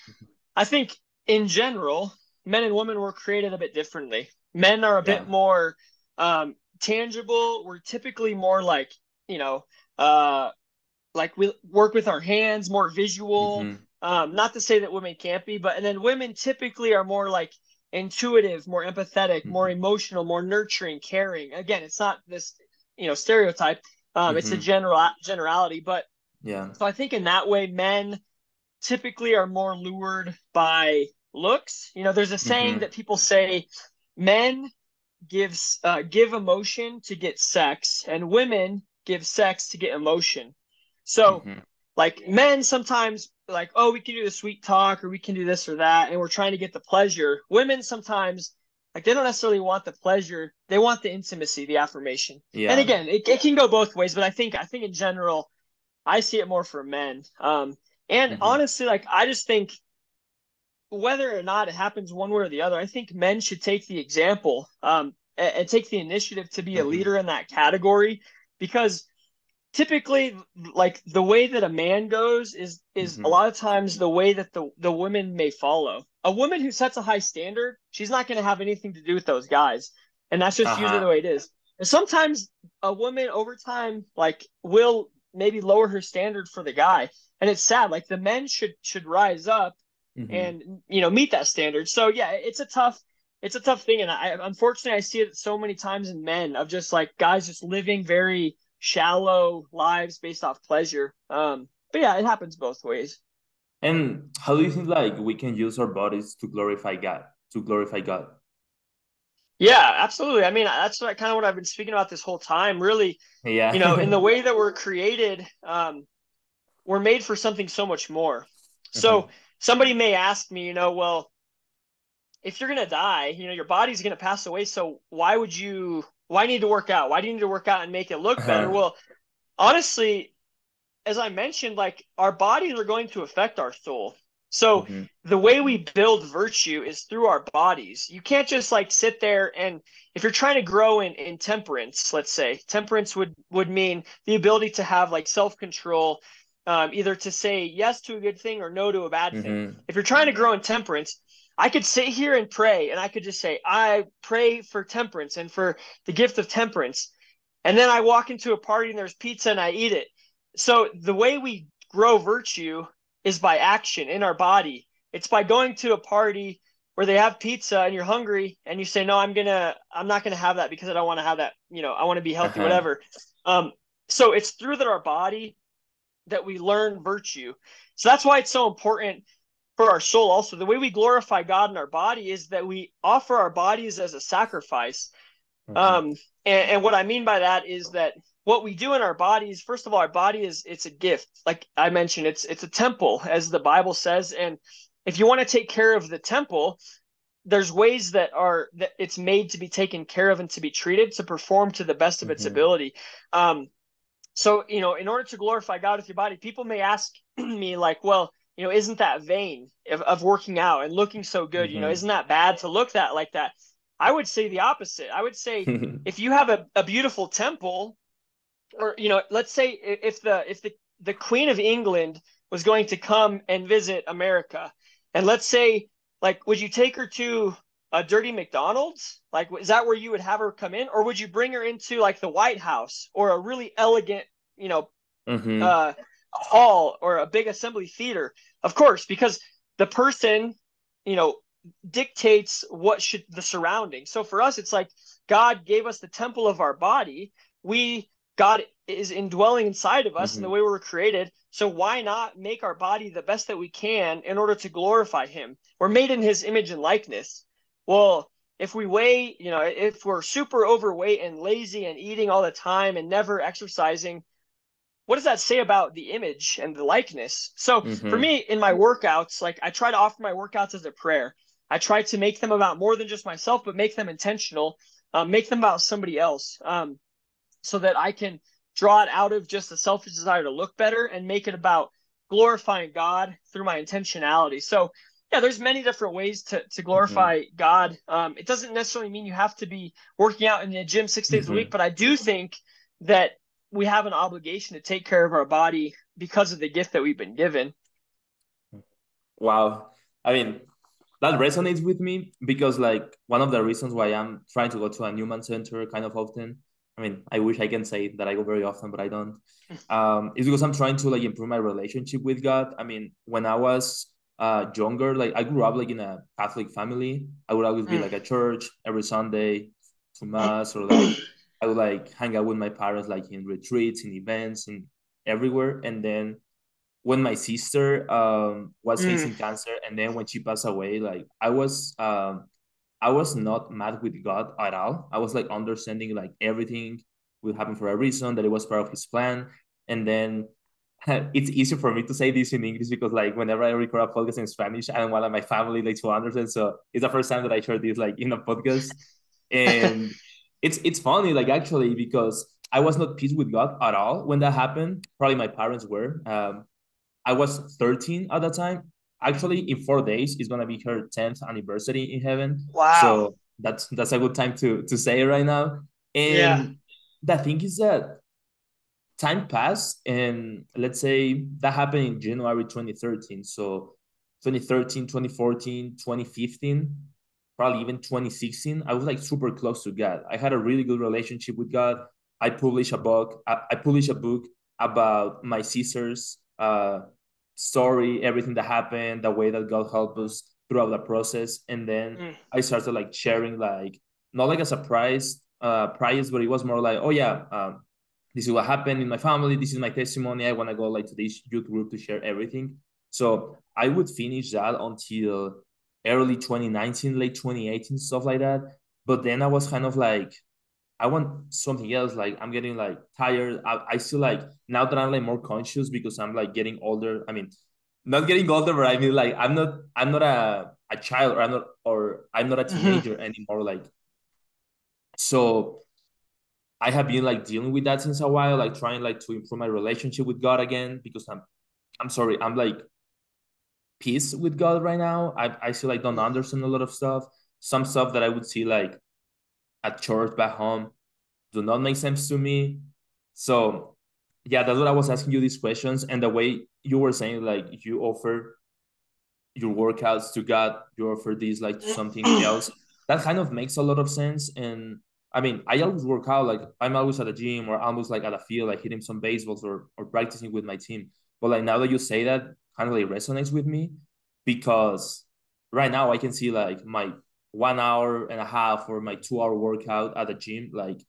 i think in general men and women were created a bit differently. Men are a yeah. bit more um, tangible. We're typically more like, you know, uh, like we work with our hands, more visual. Mm-hmm. Um, not to say that women can't be, but and then women typically are more like intuitive, more empathetic, mm-hmm. more emotional, more nurturing, caring. Again, it's not this, you know, stereotype. Um, mm-hmm. It's a mm-hmm. general generality, but yeah. So I think in that way, men typically are more lured by looks. You know, there's a saying mm-hmm. that people say men gives uh, give emotion to get sex, and women give sex to get emotion. So, mm-hmm. like men sometimes like, oh, we can do the sweet talk, or we can do this or that, and we're trying to get the pleasure. Women sometimes like they don't necessarily want the pleasure; they want the intimacy, the affirmation. Yeah. And again, it, it can go both ways, but I think I think in general, I see it more for men. Um, and mm-hmm. honestly, like I just think whether or not it happens one way or the other, I think men should take the example um, and, and, take the initiative to be a mm-hmm. leader in that category because typically like the way that a man goes is is mm-hmm. a lot of times the way that the the women may follow a woman who sets a high standard she's not going to have anything to do with those guys and that's just uh-huh. usually the way it is and sometimes a woman over time like will maybe lower her standard for the guy and it's sad like the men should should rise up mm-hmm. and you know meet that standard. So yeah, it's a tough it's a tough thing, and I unfortunately I see it so many times in men of just like guys just living very shallow lives based off pleasure. Um, but yeah, it happens both ways. And how do you think like we can use our bodies to glorify God? To glorify God? Yeah, absolutely. I mean, that's what, kind of what I've been speaking about this whole time. Really, yeah. you know, in the <laughs> way that we're created, um, we're made for something so much more. So mm-hmm somebody may ask me, you know, well, if you're going to die, you know, your body's going to pass away. So why would you, why need to work out? Why do you need to work out and make it look better? Uh-huh. Well, honestly, as I mentioned, like our bodies are going to affect our soul. So mm-hmm. the way we build virtue is through our bodies. You can't just like sit there and if you're trying to grow in, in temperance, let's say, temperance would would mean the ability to have like self-control, um, either to say yes to a good thing or no to a bad mm-hmm. thing. If you're trying to grow in temperance, I could sit here and pray and I could just say, I pray for temperance and for the gift of temperance. And then I walk into a party and there's pizza and I eat it. So the way we grow virtue is by action in our body. It's by going to a party where they have pizza and you're hungry and you say, no, I'm gonna, I'm not gonna have that because I don't want to have that. You know, I want to be healthy, uh-huh. whatever. Um, so it's through that our body that we learn virtue. So that's why it's so important for our soul. Also, the way we glorify God in our body is that we offer our bodies as a sacrifice. Mm-hmm. Um, and, and what I mean by that is that what we do in our bodies first of all our body is it's a gift like i mentioned it's it's a temple as the bible says and if you want to take care of the temple there's ways that are that it's made to be taken care of and to be treated to perform to the best of its mm-hmm. ability um so you know in order to glorify god with your body people may ask <clears throat> me like well you know isn't that vain of, of working out and looking so good mm-hmm. you know mm-hmm. isn't that bad to look that like that i would say the opposite i would say <laughs> if you have a, a beautiful temple or you know, let's say if the if the the Queen of England was going to come and visit America, and let's say like, would you take her to a dirty McDonald's? Like, is that where you would have her come in, or would you bring her into like the White House or a really elegant, you know, mm-hmm. uh, hall or a big assembly theater? Of course, because the person, you know, dictates what should the surroundings. So for us, it's like God gave us the temple of our body. We God is indwelling inside of us mm-hmm. and the way we were created. So why not make our body the best that we can in order to glorify him? We're made in his image and likeness. Well, if we weigh, you know, if we're super overweight and lazy and eating all the time and never exercising, what does that say about the image and the likeness? So mm-hmm. for me in my workouts, like I try to offer my workouts as a prayer. I try to make them about more than just myself, but make them intentional, um, make them about somebody else. Um, so that I can draw it out of just a selfish desire to look better and make it about glorifying God through my intentionality. So yeah, there's many different ways to, to glorify mm-hmm. God. Um, it doesn't necessarily mean you have to be working out in the gym six days mm-hmm. a week, but I do think that we have an obligation to take care of our body because of the gift that we've been given. Wow. I mean, that resonates with me because like one of the reasons why I'm trying to go to a Newman Center kind of often I mean, I wish I can say that I go very often, but I don't. <laughs> Um, it's because I'm trying to like improve my relationship with God. I mean, when I was uh younger, like I grew up like in a Catholic family. I would always be like at church every Sunday to <coughs> mass, or like I would like hang out with my parents like in retreats, in events, and everywhere. And then when my sister um was mm. facing cancer, and then when she passed away, like I was um I was not mad with God at all. I was like understanding like everything will happen for a reason, that it was part of his plan. And then <laughs> it's easy for me to say this in English because like whenever I record a podcast in Spanish, I don't want my family like to understand. So it's the first time that I share this like in a podcast. And <laughs> it's it's funny, like actually, because I was not peace with God at all when that happened. Probably my parents were. Um, I was 13 at that time actually in four days is gonna be her 10th anniversary in heaven. Wow. So that's that's a good time to to say it right now. And yeah. the thing is that time passed and let's say that happened in January 2013. So 2013, 2014, 2015, probably even 2016, I was like super close to God. I had a really good relationship with God. I published a book. I, I published a book about my sister's uh, story, everything that happened, the way that God helped us throughout the process. And then mm. I started like sharing like not like a surprise uh prize, but it was more like, oh yeah, um, this is what happened in my family, this is my testimony. I want to go like to this youth group to share everything. So I would finish that until early 2019, late 2018, stuff like that. But then I was kind of like, I want something else. Like I'm getting like tired. I, I still like now that I'm like more conscious because I'm like getting older. I mean, not getting older, but I mean like I'm not I'm not a a child or I'm not or I'm not a mm-hmm. teenager anymore. Like so I have been like dealing with that since a while, like trying like to improve my relationship with God again because I'm I'm sorry, I'm like peace with God right now. I I feel like don't understand a lot of stuff. Some stuff that I would see like at church back home do not make sense to me. So yeah, that's what I was asking you these questions. And the way you were saying, like you offer your workouts to God, you offer these like something else. <clears throat> That kind of makes a lot of sense. And I mean, I always work out like I'm always at the gym or almost like at a field, like hitting some baseballs or or practicing with my team. But like now that you say that, kind of like resonates with me because right now I can see like my one hour and a half or my two hour workout at the gym, like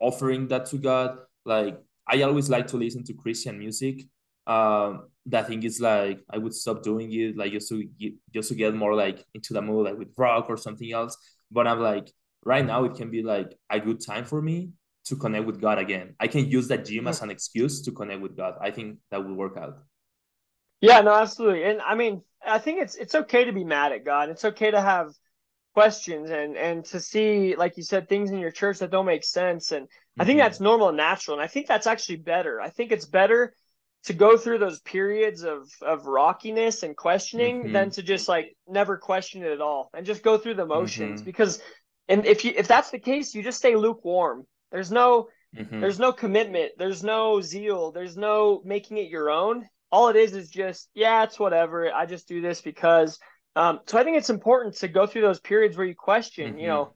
offering that to God. Like I always like to listen to Christian music. Um, that thing is like I would stop doing it, like just to just to get more like into the mood, like with rock or something else. But I'm like, right now it can be like a good time for me to connect with God again. I can use that gym as an excuse to connect with God. I think that will work out. Yeah, no, absolutely. And I mean, I think it's it's okay to be mad at God. It's okay to have questions and and to see like you said things in your church that don't make sense and mm-hmm. I think mm-hmm. that's normal and natural and I think that's actually better. I think it's better to go through those periods of of rockiness and questioning mm-hmm. than to just like never question it at all and just go through the motions mm-hmm. because and if you if that's the case you just stay lukewarm. There's no mm-hmm. there's no commitment. There's no zeal. There's no making it your own. All it is is just yeah it's whatever. I just do this because um so i think it's important to go through those periods where you question mm-hmm. you know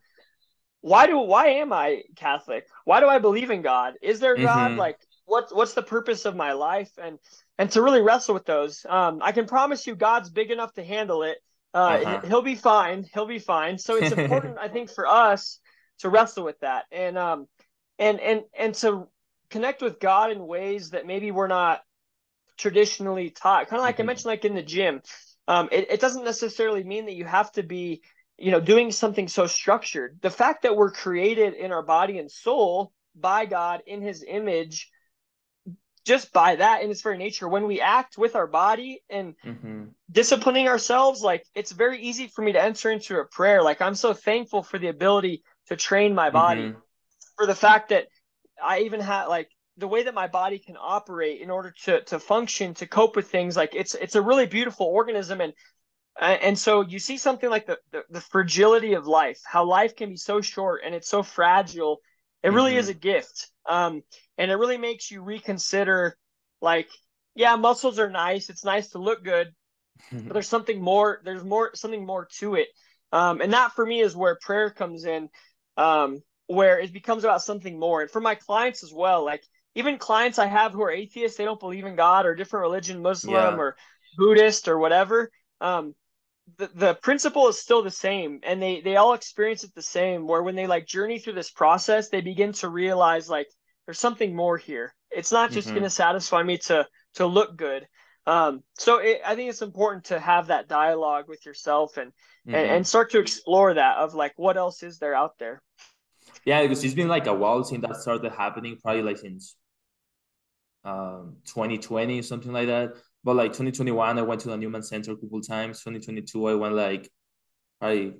why do why am i catholic? Why do i believe in god? Is there god? Mm-hmm. like what what's the purpose of my life? And and to really wrestle with those um i can promise you god's big enough to handle it uh uh-huh. he'll be fine. He'll be fine. So it's important i think for us to wrestle with that. And um and and and to connect with god in ways that maybe we're not traditionally taught. Kind of like mm-hmm. i mentioned like in the gym um, it, it doesn't necessarily mean that you have to be you know doing something so structured. The fact that we're created in our body and soul by god in his image just by that in its very nature when we act with our body and mm-hmm. disciplining ourselves like it's very easy for me to enter into a prayer like i'm so thankful for the ability to train my body mm-hmm. for the fact that i even have like the way that my body can operate in order to to function to cope with things like it's it's a really beautiful organism and and so you see something like the, the, the fragility of life how life can be so short and it's so fragile it really mm-hmm. is a gift um and it really makes you reconsider like yeah muscles are nice it's nice to look good <laughs> but there's something more there's more something more to it um and that for me is where prayer comes in um where it becomes about something more and for my clients as well like even clients I have who are atheists, they don't believe in God or different religion, Muslim yeah. or Buddhist or whatever. Um, the, the principle is still the same and they, they all experience it the same where when they like journey through this process, they begin to realize like there's something more here. It's not just mm-hmm. going to satisfy me to, to look good. Um, so it, I think it's important to have that dialogue with yourself and, mm-hmm. and, and start to explore that of like, what else is there out there? Yeah, because it's been like a while since that started happening, probably like since um 2020 something like that but like 2021 i went to the newman center a couple times 2022 i went like probably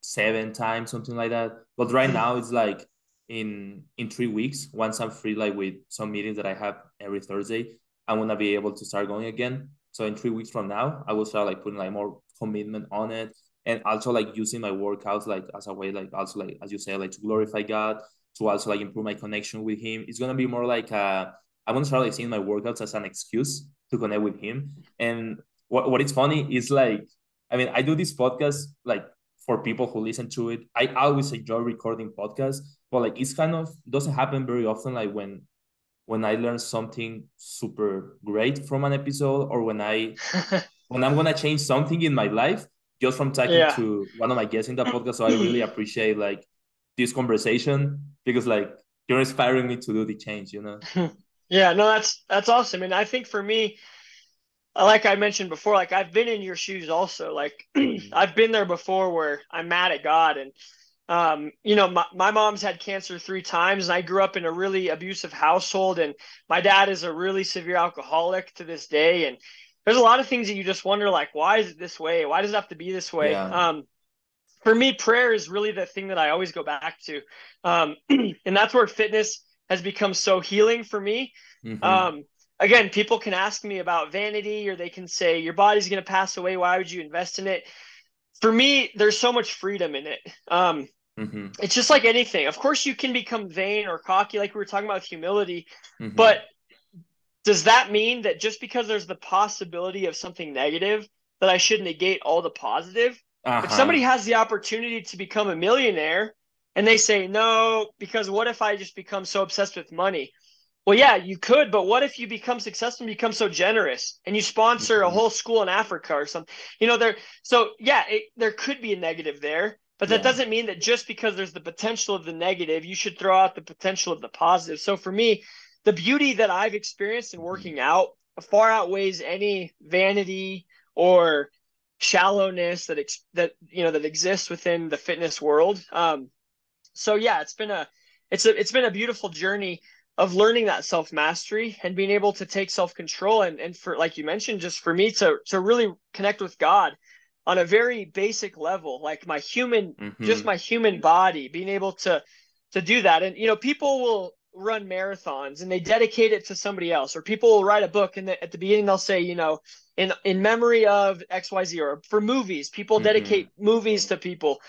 seven times something like that but right <laughs> now it's like in in three weeks once i'm free like with some meetings that i have every thursday i'm gonna be able to start going again so in three weeks from now i will start like putting like more commitment on it and also like using my workouts like as a way like also like as you say like to glorify god to also like improve my connection with him it's gonna be more like a I want to start like seeing my workouts as an excuse to connect with him. And what, what is funny is like, I mean, I do this podcast like for people who listen to it. I always enjoy recording podcasts, but like it's kind of doesn't happen very often. Like when when I learn something super great from an episode, or when I <laughs> when I'm gonna change something in my life just from talking yeah. to one of my guests in the podcast. So I really <laughs> appreciate like this conversation because like you're inspiring me to do the change. You know. <laughs> Yeah, no, that's that's awesome. And I think for me, like I mentioned before, like I've been in your shoes also. Like <clears throat> I've been there before where I'm mad at God and um, you know, my, my mom's had cancer three times and I grew up in a really abusive household and my dad is a really severe alcoholic to this day. And there's a lot of things that you just wonder, like, why is it this way? Why does it have to be this way? Yeah. Um, for me, prayer is really the thing that I always go back to. Um, <clears throat> and that's where fitness has become so healing for me. Mm-hmm. Um, again, people can ask me about vanity or they can say, your body's going to pass away. Why would you invest in it? For me, there's so much freedom in it. Um, mm-hmm. It's just like anything. Of course, you can become vain or cocky, like we were talking about humility. Mm-hmm. But does that mean that just because there's the possibility of something negative, that I should negate all the positive? Uh-huh. If somebody has the opportunity to become a millionaire and they say, no, because what if I just become so obsessed with money? Well, yeah, you could, but what if you become successful and become so generous and you sponsor mm-hmm. a whole school in Africa or something? You know, there. So yeah, it, there could be a negative there, but that yeah. doesn't mean that just because there's the potential of the negative, you should throw out the potential of the positive. So for me, the beauty that I've experienced in mm-hmm. working out far outweighs any vanity or shallowness that ex- that you know that exists within the fitness world. Um, so yeah, it's been a it's a it's been a beautiful journey of learning that self mastery and being able to take self control and and for like you mentioned, just for me to to really connect with God on a very basic level, like my human, mm-hmm. just my human body, being able to to do that. And you know, people will run marathons and they dedicate it to somebody else, or people will write a book and the, at the beginning they'll say, you know, in in memory of X Y Z, or for movies, people mm-hmm. dedicate movies to people.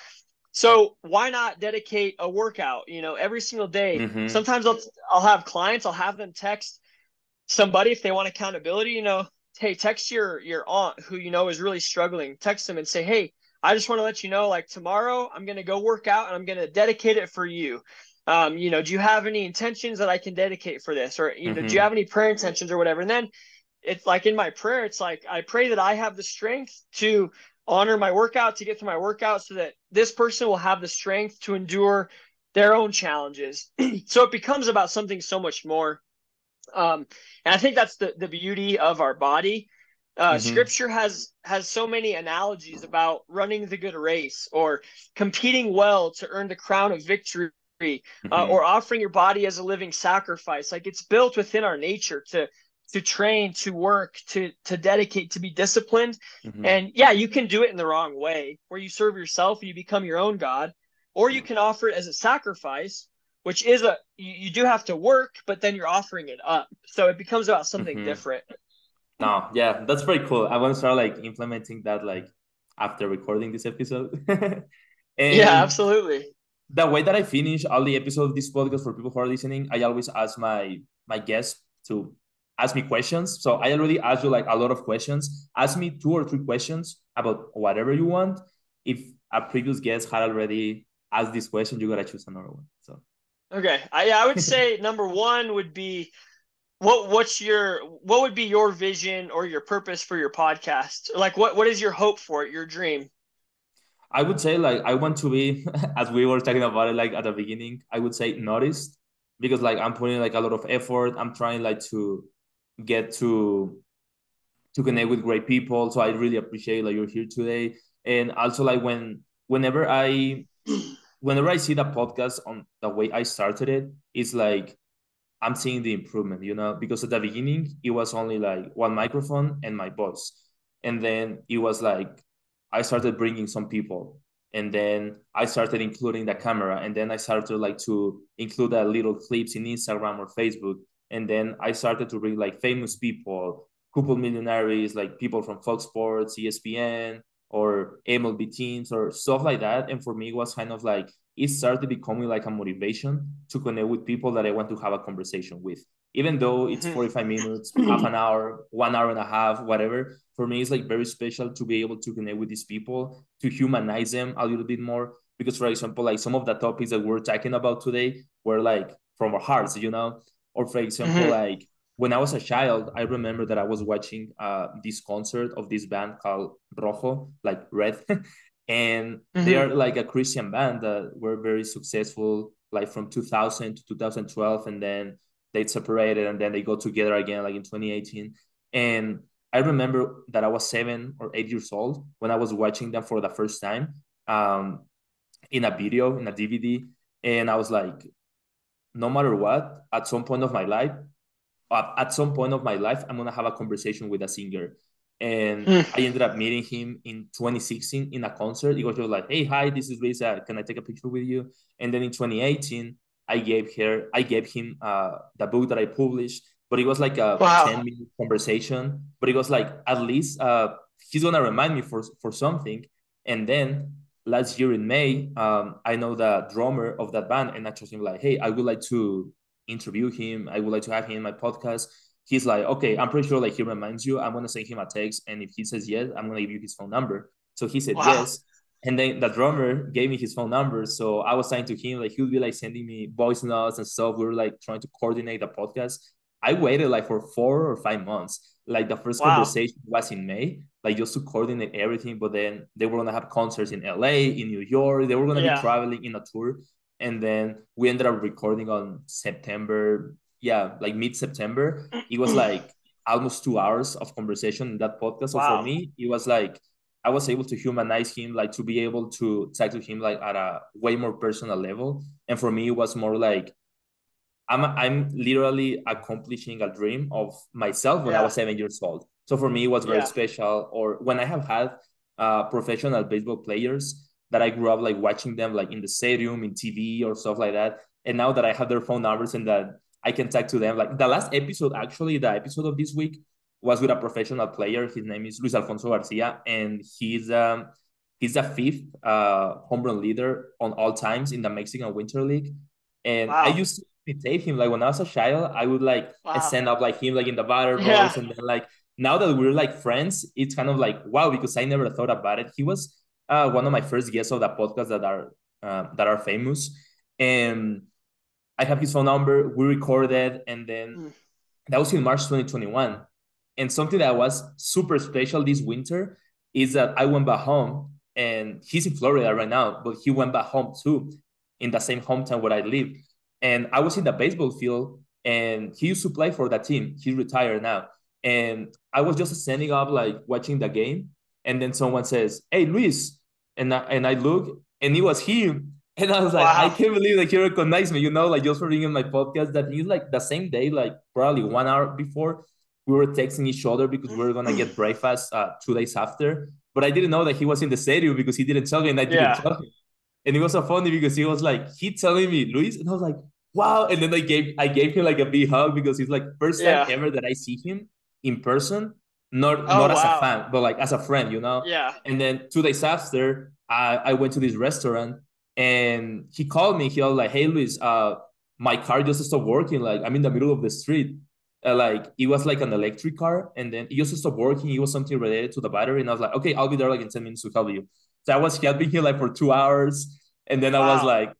So why not dedicate a workout, you know, every single day? Mm-hmm. Sometimes I'll I'll have clients, I'll have them text somebody if they want accountability, you know, hey, text your your aunt who you know is really struggling. Text them and say, "Hey, I just want to let you know like tomorrow I'm going to go work out and I'm going to dedicate it for you." Um, you know, do you have any intentions that I can dedicate for this or you know, mm-hmm. do you mm-hmm. have any prayer intentions or whatever? And then it's like in my prayer, it's like I pray that I have the strength to honor my workout to get through my workout so that this person will have the strength to endure their own challenges. <clears throat> so it becomes about something so much more. Um, and I think that's the, the beauty of our body. Uh, mm-hmm. Scripture has has so many analogies about running the good race or competing well to earn the crown of victory uh, mm-hmm. uh, or offering your body as a living sacrifice. Like it's built within our nature to to train, to work, to to dedicate, to be disciplined. Mm-hmm. And yeah, you can do it in the wrong way, where you serve yourself and you become your own god, or you can offer it as a sacrifice, which is a you, do have to work, but then you're offering it up. So it becomes about something mm-hmm. different. No, yeah, that's pretty cool. I want to start like implementing that like after recording this episode. <laughs> yeah, absolutely. The way that I finish all the episodes of this podcast for people who are listening, I always ask my my guests to ask me questions. So I already asked you like a lot of questions. Ask me two or three questions about whatever you want. If a previous guest had already asked this question, you gotta choose another one. Okay, I I would say <laughs> number one would be what what's your what would be your vision or your purpose for your podcast? Like what what is your hope for it, your dream? I would say like I want to be, <laughs> as we were talking about it like at the beginning, I would say noticed because like I'm putting like a lot of effort. I'm trying like to get to to connect with great people. So I really appreciate like you're here today. And also like when whenever I whenever I see the podcast on the way I started it, it's like I'm seeing the improvement, you know, because at the beginning it was only like one microphone and my voice. And then it was like I started bringing some people. And then I started including the camera. And then I started like to include a little clips in Instagram or Facebook. And then I started to bring like famous people, couple millionaires, like people from Fox Sports, ESPN, or MLB teams, or stuff like that. And for me, it was kind of like it started becoming like a motivation to connect with people that I want to have a conversation with. Even though it's mm-hmm. 45 minutes, half an hour, one hour and a half, whatever, for me, it's like very special to be able to connect with these people, to humanize them a little bit more. Because, for example, like some of the topics that we're talking about today were like from our hearts, you know? Or for example, mm-hmm. like when I was a child, I remember that I was watching uh, this concert of this band called Rojo, like Red, <laughs> and mm-hmm. they are like a Christian band that were very successful, like from 2000 to 2012, and then they separated, and then they go together again, like in 2018. And I remember that I was seven or eight years old when I was watching them for the first time um, in a video, in a DVD, and I was like, no matter what, at some point of my life, at some point of my life, I'm gonna have a conversation with a singer. And mm. I ended up meeting him in 2016 in a concert. He was just like, "Hey, hi, this is Lisa. Can I take a picture with you?" And then in 2018, I gave her, I gave him uh, the book that I published. but it was like a wow. 10 minute conversation. But it was like at least uh he's gonna remind me for for something. And then last year in May, um, I know the drummer of that band, and I told him like, hey, I would like to interview him. I would like to have him in my podcast. He's like, okay, I'm pretty sure like he reminds you. I'm gonna send him a text, and if he says yes, I'm gonna give you his phone number. So he said wow. yes. And then the drummer gave me his phone number. So I was saying to him, like, he'll be like sending me voice notes and stuff. We were like trying to coordinate the podcast. I waited like for four or five months. Like the first wow. conversation was in May, like just to coordinate everything. But then they were gonna have concerts in LA, in New York. They were gonna yeah. be traveling in a tour. And then we ended up recording on September, yeah, like mid September. It was <clears throat> like almost two hours of conversation in that podcast. So wow. for me, it was like I was able to humanize him, like to be able to talk to him like at a way more personal level. And for me, it was more like I'm I'm literally accomplishing a dream of myself when yeah. I was seven years old. So for me, it was very yeah. special. Or when I have had uh, professional baseball players that I grew up like watching them like in the stadium, in TV or stuff like that. And now that I have their phone numbers and that I can talk to them, like the last episode, actually, the episode of this week was with a professional player. His name is Luis Alfonso Garcia, and he's um he's the fifth uh home run leader on all times in the Mexican Winter League. And wow. I used to imitate him like when I was a child. I would like wow. stand up like him, like in the batter box, yeah. and then like now that we're like friends, it's kind of like wow because I never thought about it. He was uh one of my first guests of the podcast that are uh, that are famous, and I have his phone number. We recorded, and then mm. that was in March 2021 and something that was super special this winter is that I went back home and he's in Florida right now, but he went back home too in the same hometown where I live. And I was in the baseball field and he used to play for that team. He's retired now. And I was just standing up, like watching the game. And then someone says, Hey, Luis. And I, and I look and it was him. <laughs> And I was like, wow. I can't believe that he recognized me, you know, like just for being in my podcast that he's like the same day, like probably one hour before, we were texting each other because we were gonna get breakfast uh, two days after. But I didn't know that he was in the stadium because he didn't tell me, and I didn't yeah. tell him. And it was so funny because he was like, he telling me, Luis, and I was like, wow. And then I gave I gave him like a big hug because he's like first time ever that I see him in person, not oh, not wow. as a fan, but like as a friend, you know. Yeah. And then two days after, I I went to this restaurant and he called me. He was like, hey, Luis, uh, my car just stopped working. Like I'm in the middle of the street uh, like it was like an electric car and then it just stopped working it was something related to the battery and i was like okay i'll be there like in 10 minutes to help you so i was helping him like for two hours and then wow. i was like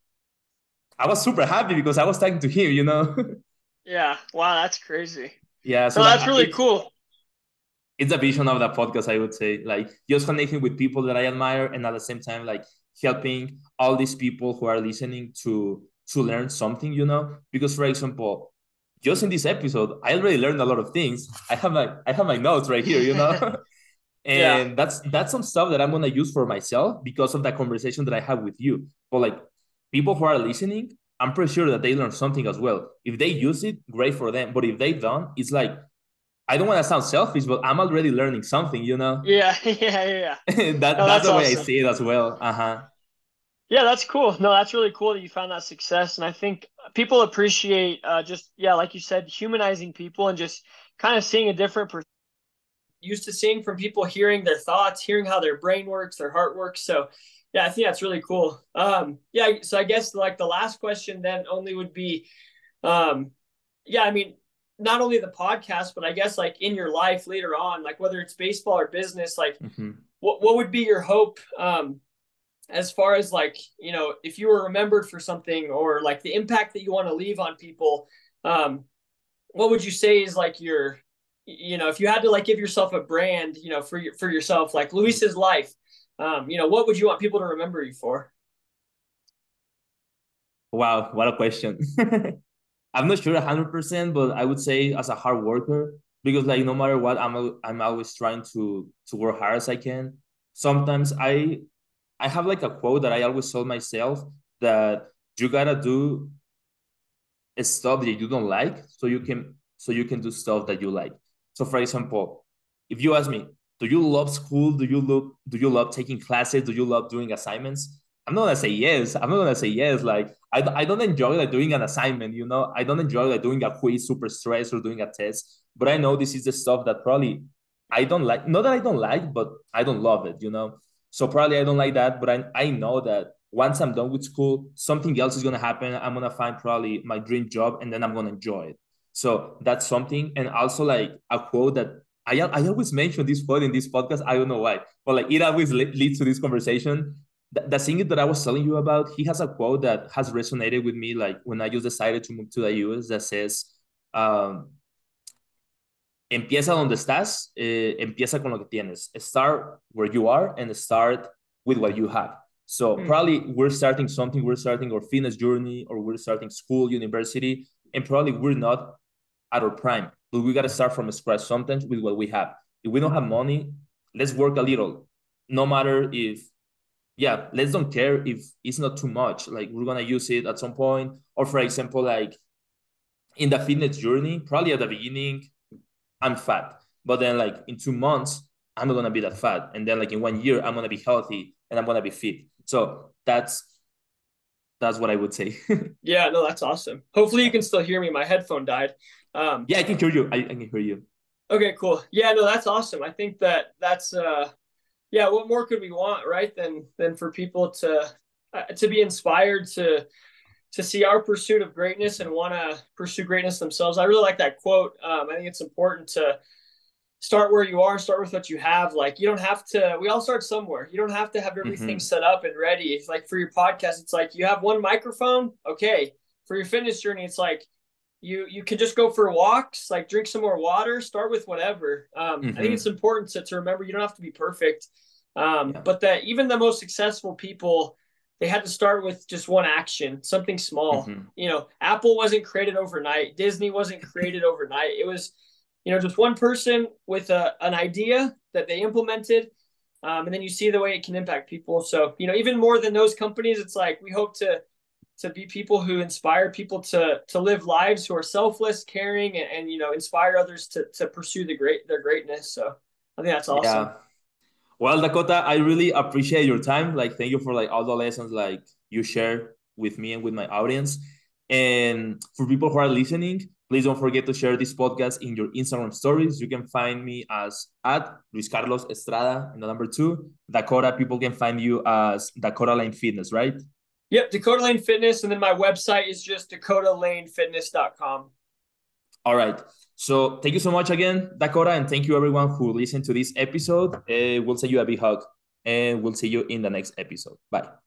i was super happy because i was talking to him you know <laughs> yeah wow that's crazy yeah so, that's really cool it's a vision of the podcast i would say like just connecting with people that i admire and at the same time like helping all these people who are listening to to learn something you know because for example just in this episode, I already learned a lot of things. I have my I have my notes right here, you know. <laughs> <laughs> and yeah. that's that's some stuff that I'm gonna use for myself because of that conversation that I have with you. But like people who are listening, I'm pretty sure that they learn something as well. If they use it, great for them. But if they don't, it's like I don't want to sound selfish, but I'm already learning something, you know? Yeah, <laughs> yeah, yeah. <laughs> that, no, that's, that's, the awesome. way I see it as well. Uh-huh. Yeah, that's cool. No, that's really cool that you found that success. And I think people appreciate uh, just, yeah, like you said, humanizing people and just kind of seeing a different perspective. Used to seeing from people, hearing their thoughts, hearing how their brain works, their heart works. So, yeah, I think that's really cool. Um, yeah, so I guess like the last question then only would be, um, yeah, I mean, not only the podcast, but I guess like in your life later on, like whether it's baseball or business, like mm-hmm. what what would be your hope um, as far as like you know if you were remembered for something or like the impact that you want to leave on people um what would you say is like your you know if you had to like give yourself a brand you know for your for yourself like luis's life um you know what would you want people to remember you for wow what a question <laughs> i'm not sure 100% but i would say as a hard worker because like no matter what i'm i'm always trying to to work hard as i can sometimes i I have like a quote that I always tell myself that you gotta do stuff that you don't like so you can so you can do stuff that you like. So for example, if you ask me, do you love school? Do you love do you love taking classes? Do you love doing assignments? I'm not gonna say yes. I'm not gonna say yes. Like I, I don't enjoy like doing an assignment, you know. I don't enjoy like doing a quiz super stress or doing a test. But I know this is the stuff that probably I don't like. Not that I don't like, but I don't love it, you know. So probably I don't like that. But I I know that once I'm done with school, something else is gonna happen. I'm gonna find probably my dream job, and then I'm gonna enjoy it. So that's something. And also like a quote that I I always mention this quote in this podcast. I don't know why, but like it always leads to this conversation the, the thing that I was telling you about, he has a quote that has resonated with me. Like when I just decided to move to the US, that says, um, "Empieza donde estás, eh, empieza con lo que tienes. Start where you are and start with what you have." So mm. probably we're starting something. We're starting our fitness journey, or we're starting school, university, and probably we're not at our prime. But we got to start from scratch sometimes with what we have. If we don't have money, let's work a little. No matter if yeah, let's don't care if it's not too much. Like we're gonna use it at some point. Or for example, like in the fitness journey, probably at the beginning, I'm fat. But then like in two months, I'm not gonna be that fat. And then like in one year, I'm gonna be healthy and I'm gonna be fit. So that's that's what I would say. <laughs> yeah, no, that's awesome. Hopefully you can still hear me. My headphone died. Um, yeah, I can hear you. I, I can hear you. Okay, cool. Yeah, no, that's awesome. I think that that's uh yeah, what more could we want, right? Than than for people to uh, to be inspired to to see our pursuit of greatness and want to pursue greatness themselves. I really like that quote. Um, I think it's important to start where you are, start with what you have. Like you don't have to. We all start somewhere. You don't have to have everything mm-hmm. set up and ready. It's like for your podcast, it's like you have one microphone. Okay. For your fitness journey, it's like you you can just go for walks, like drink some more water, start with whatever. Um, mm-hmm. I think mm-hmm. it's important to, to remember you don't have to be perfect, um, yeah. but that even the most successful people, they had to start with just one action, something small. Mm-hmm. You know, Apple wasn't created overnight, Disney wasn't created overnight. It was, you know, just one person with a, an idea that they implemented. Um, and then you see the way it can impact people. So, you know, even more than those companies, it's like we hope to to be people who inspire people to to live lives who are selfless, caring, and, and you know inspire others to to pursue the great their greatness. So I think that's awesome. Yeah. Well, Dakota, I really appreciate your time. Like, thank you for like all the lessons like you share with me and with my audience. And for people who are listening, please don't forget to share this podcast in your Instagram stories. You can find me as at Luis Carlos Estrada and the number two. Dakota, people can find you as Dakota Lane Fitness, right? Yep, Dakota Lane Fitness. And then my website is just dakotalanefitness.com. All right. So thank you so much again, Dakota. And thank you everyone who listened to this episode. Uh, we'll send you a big hug and we'll see you in the next episode. Bye.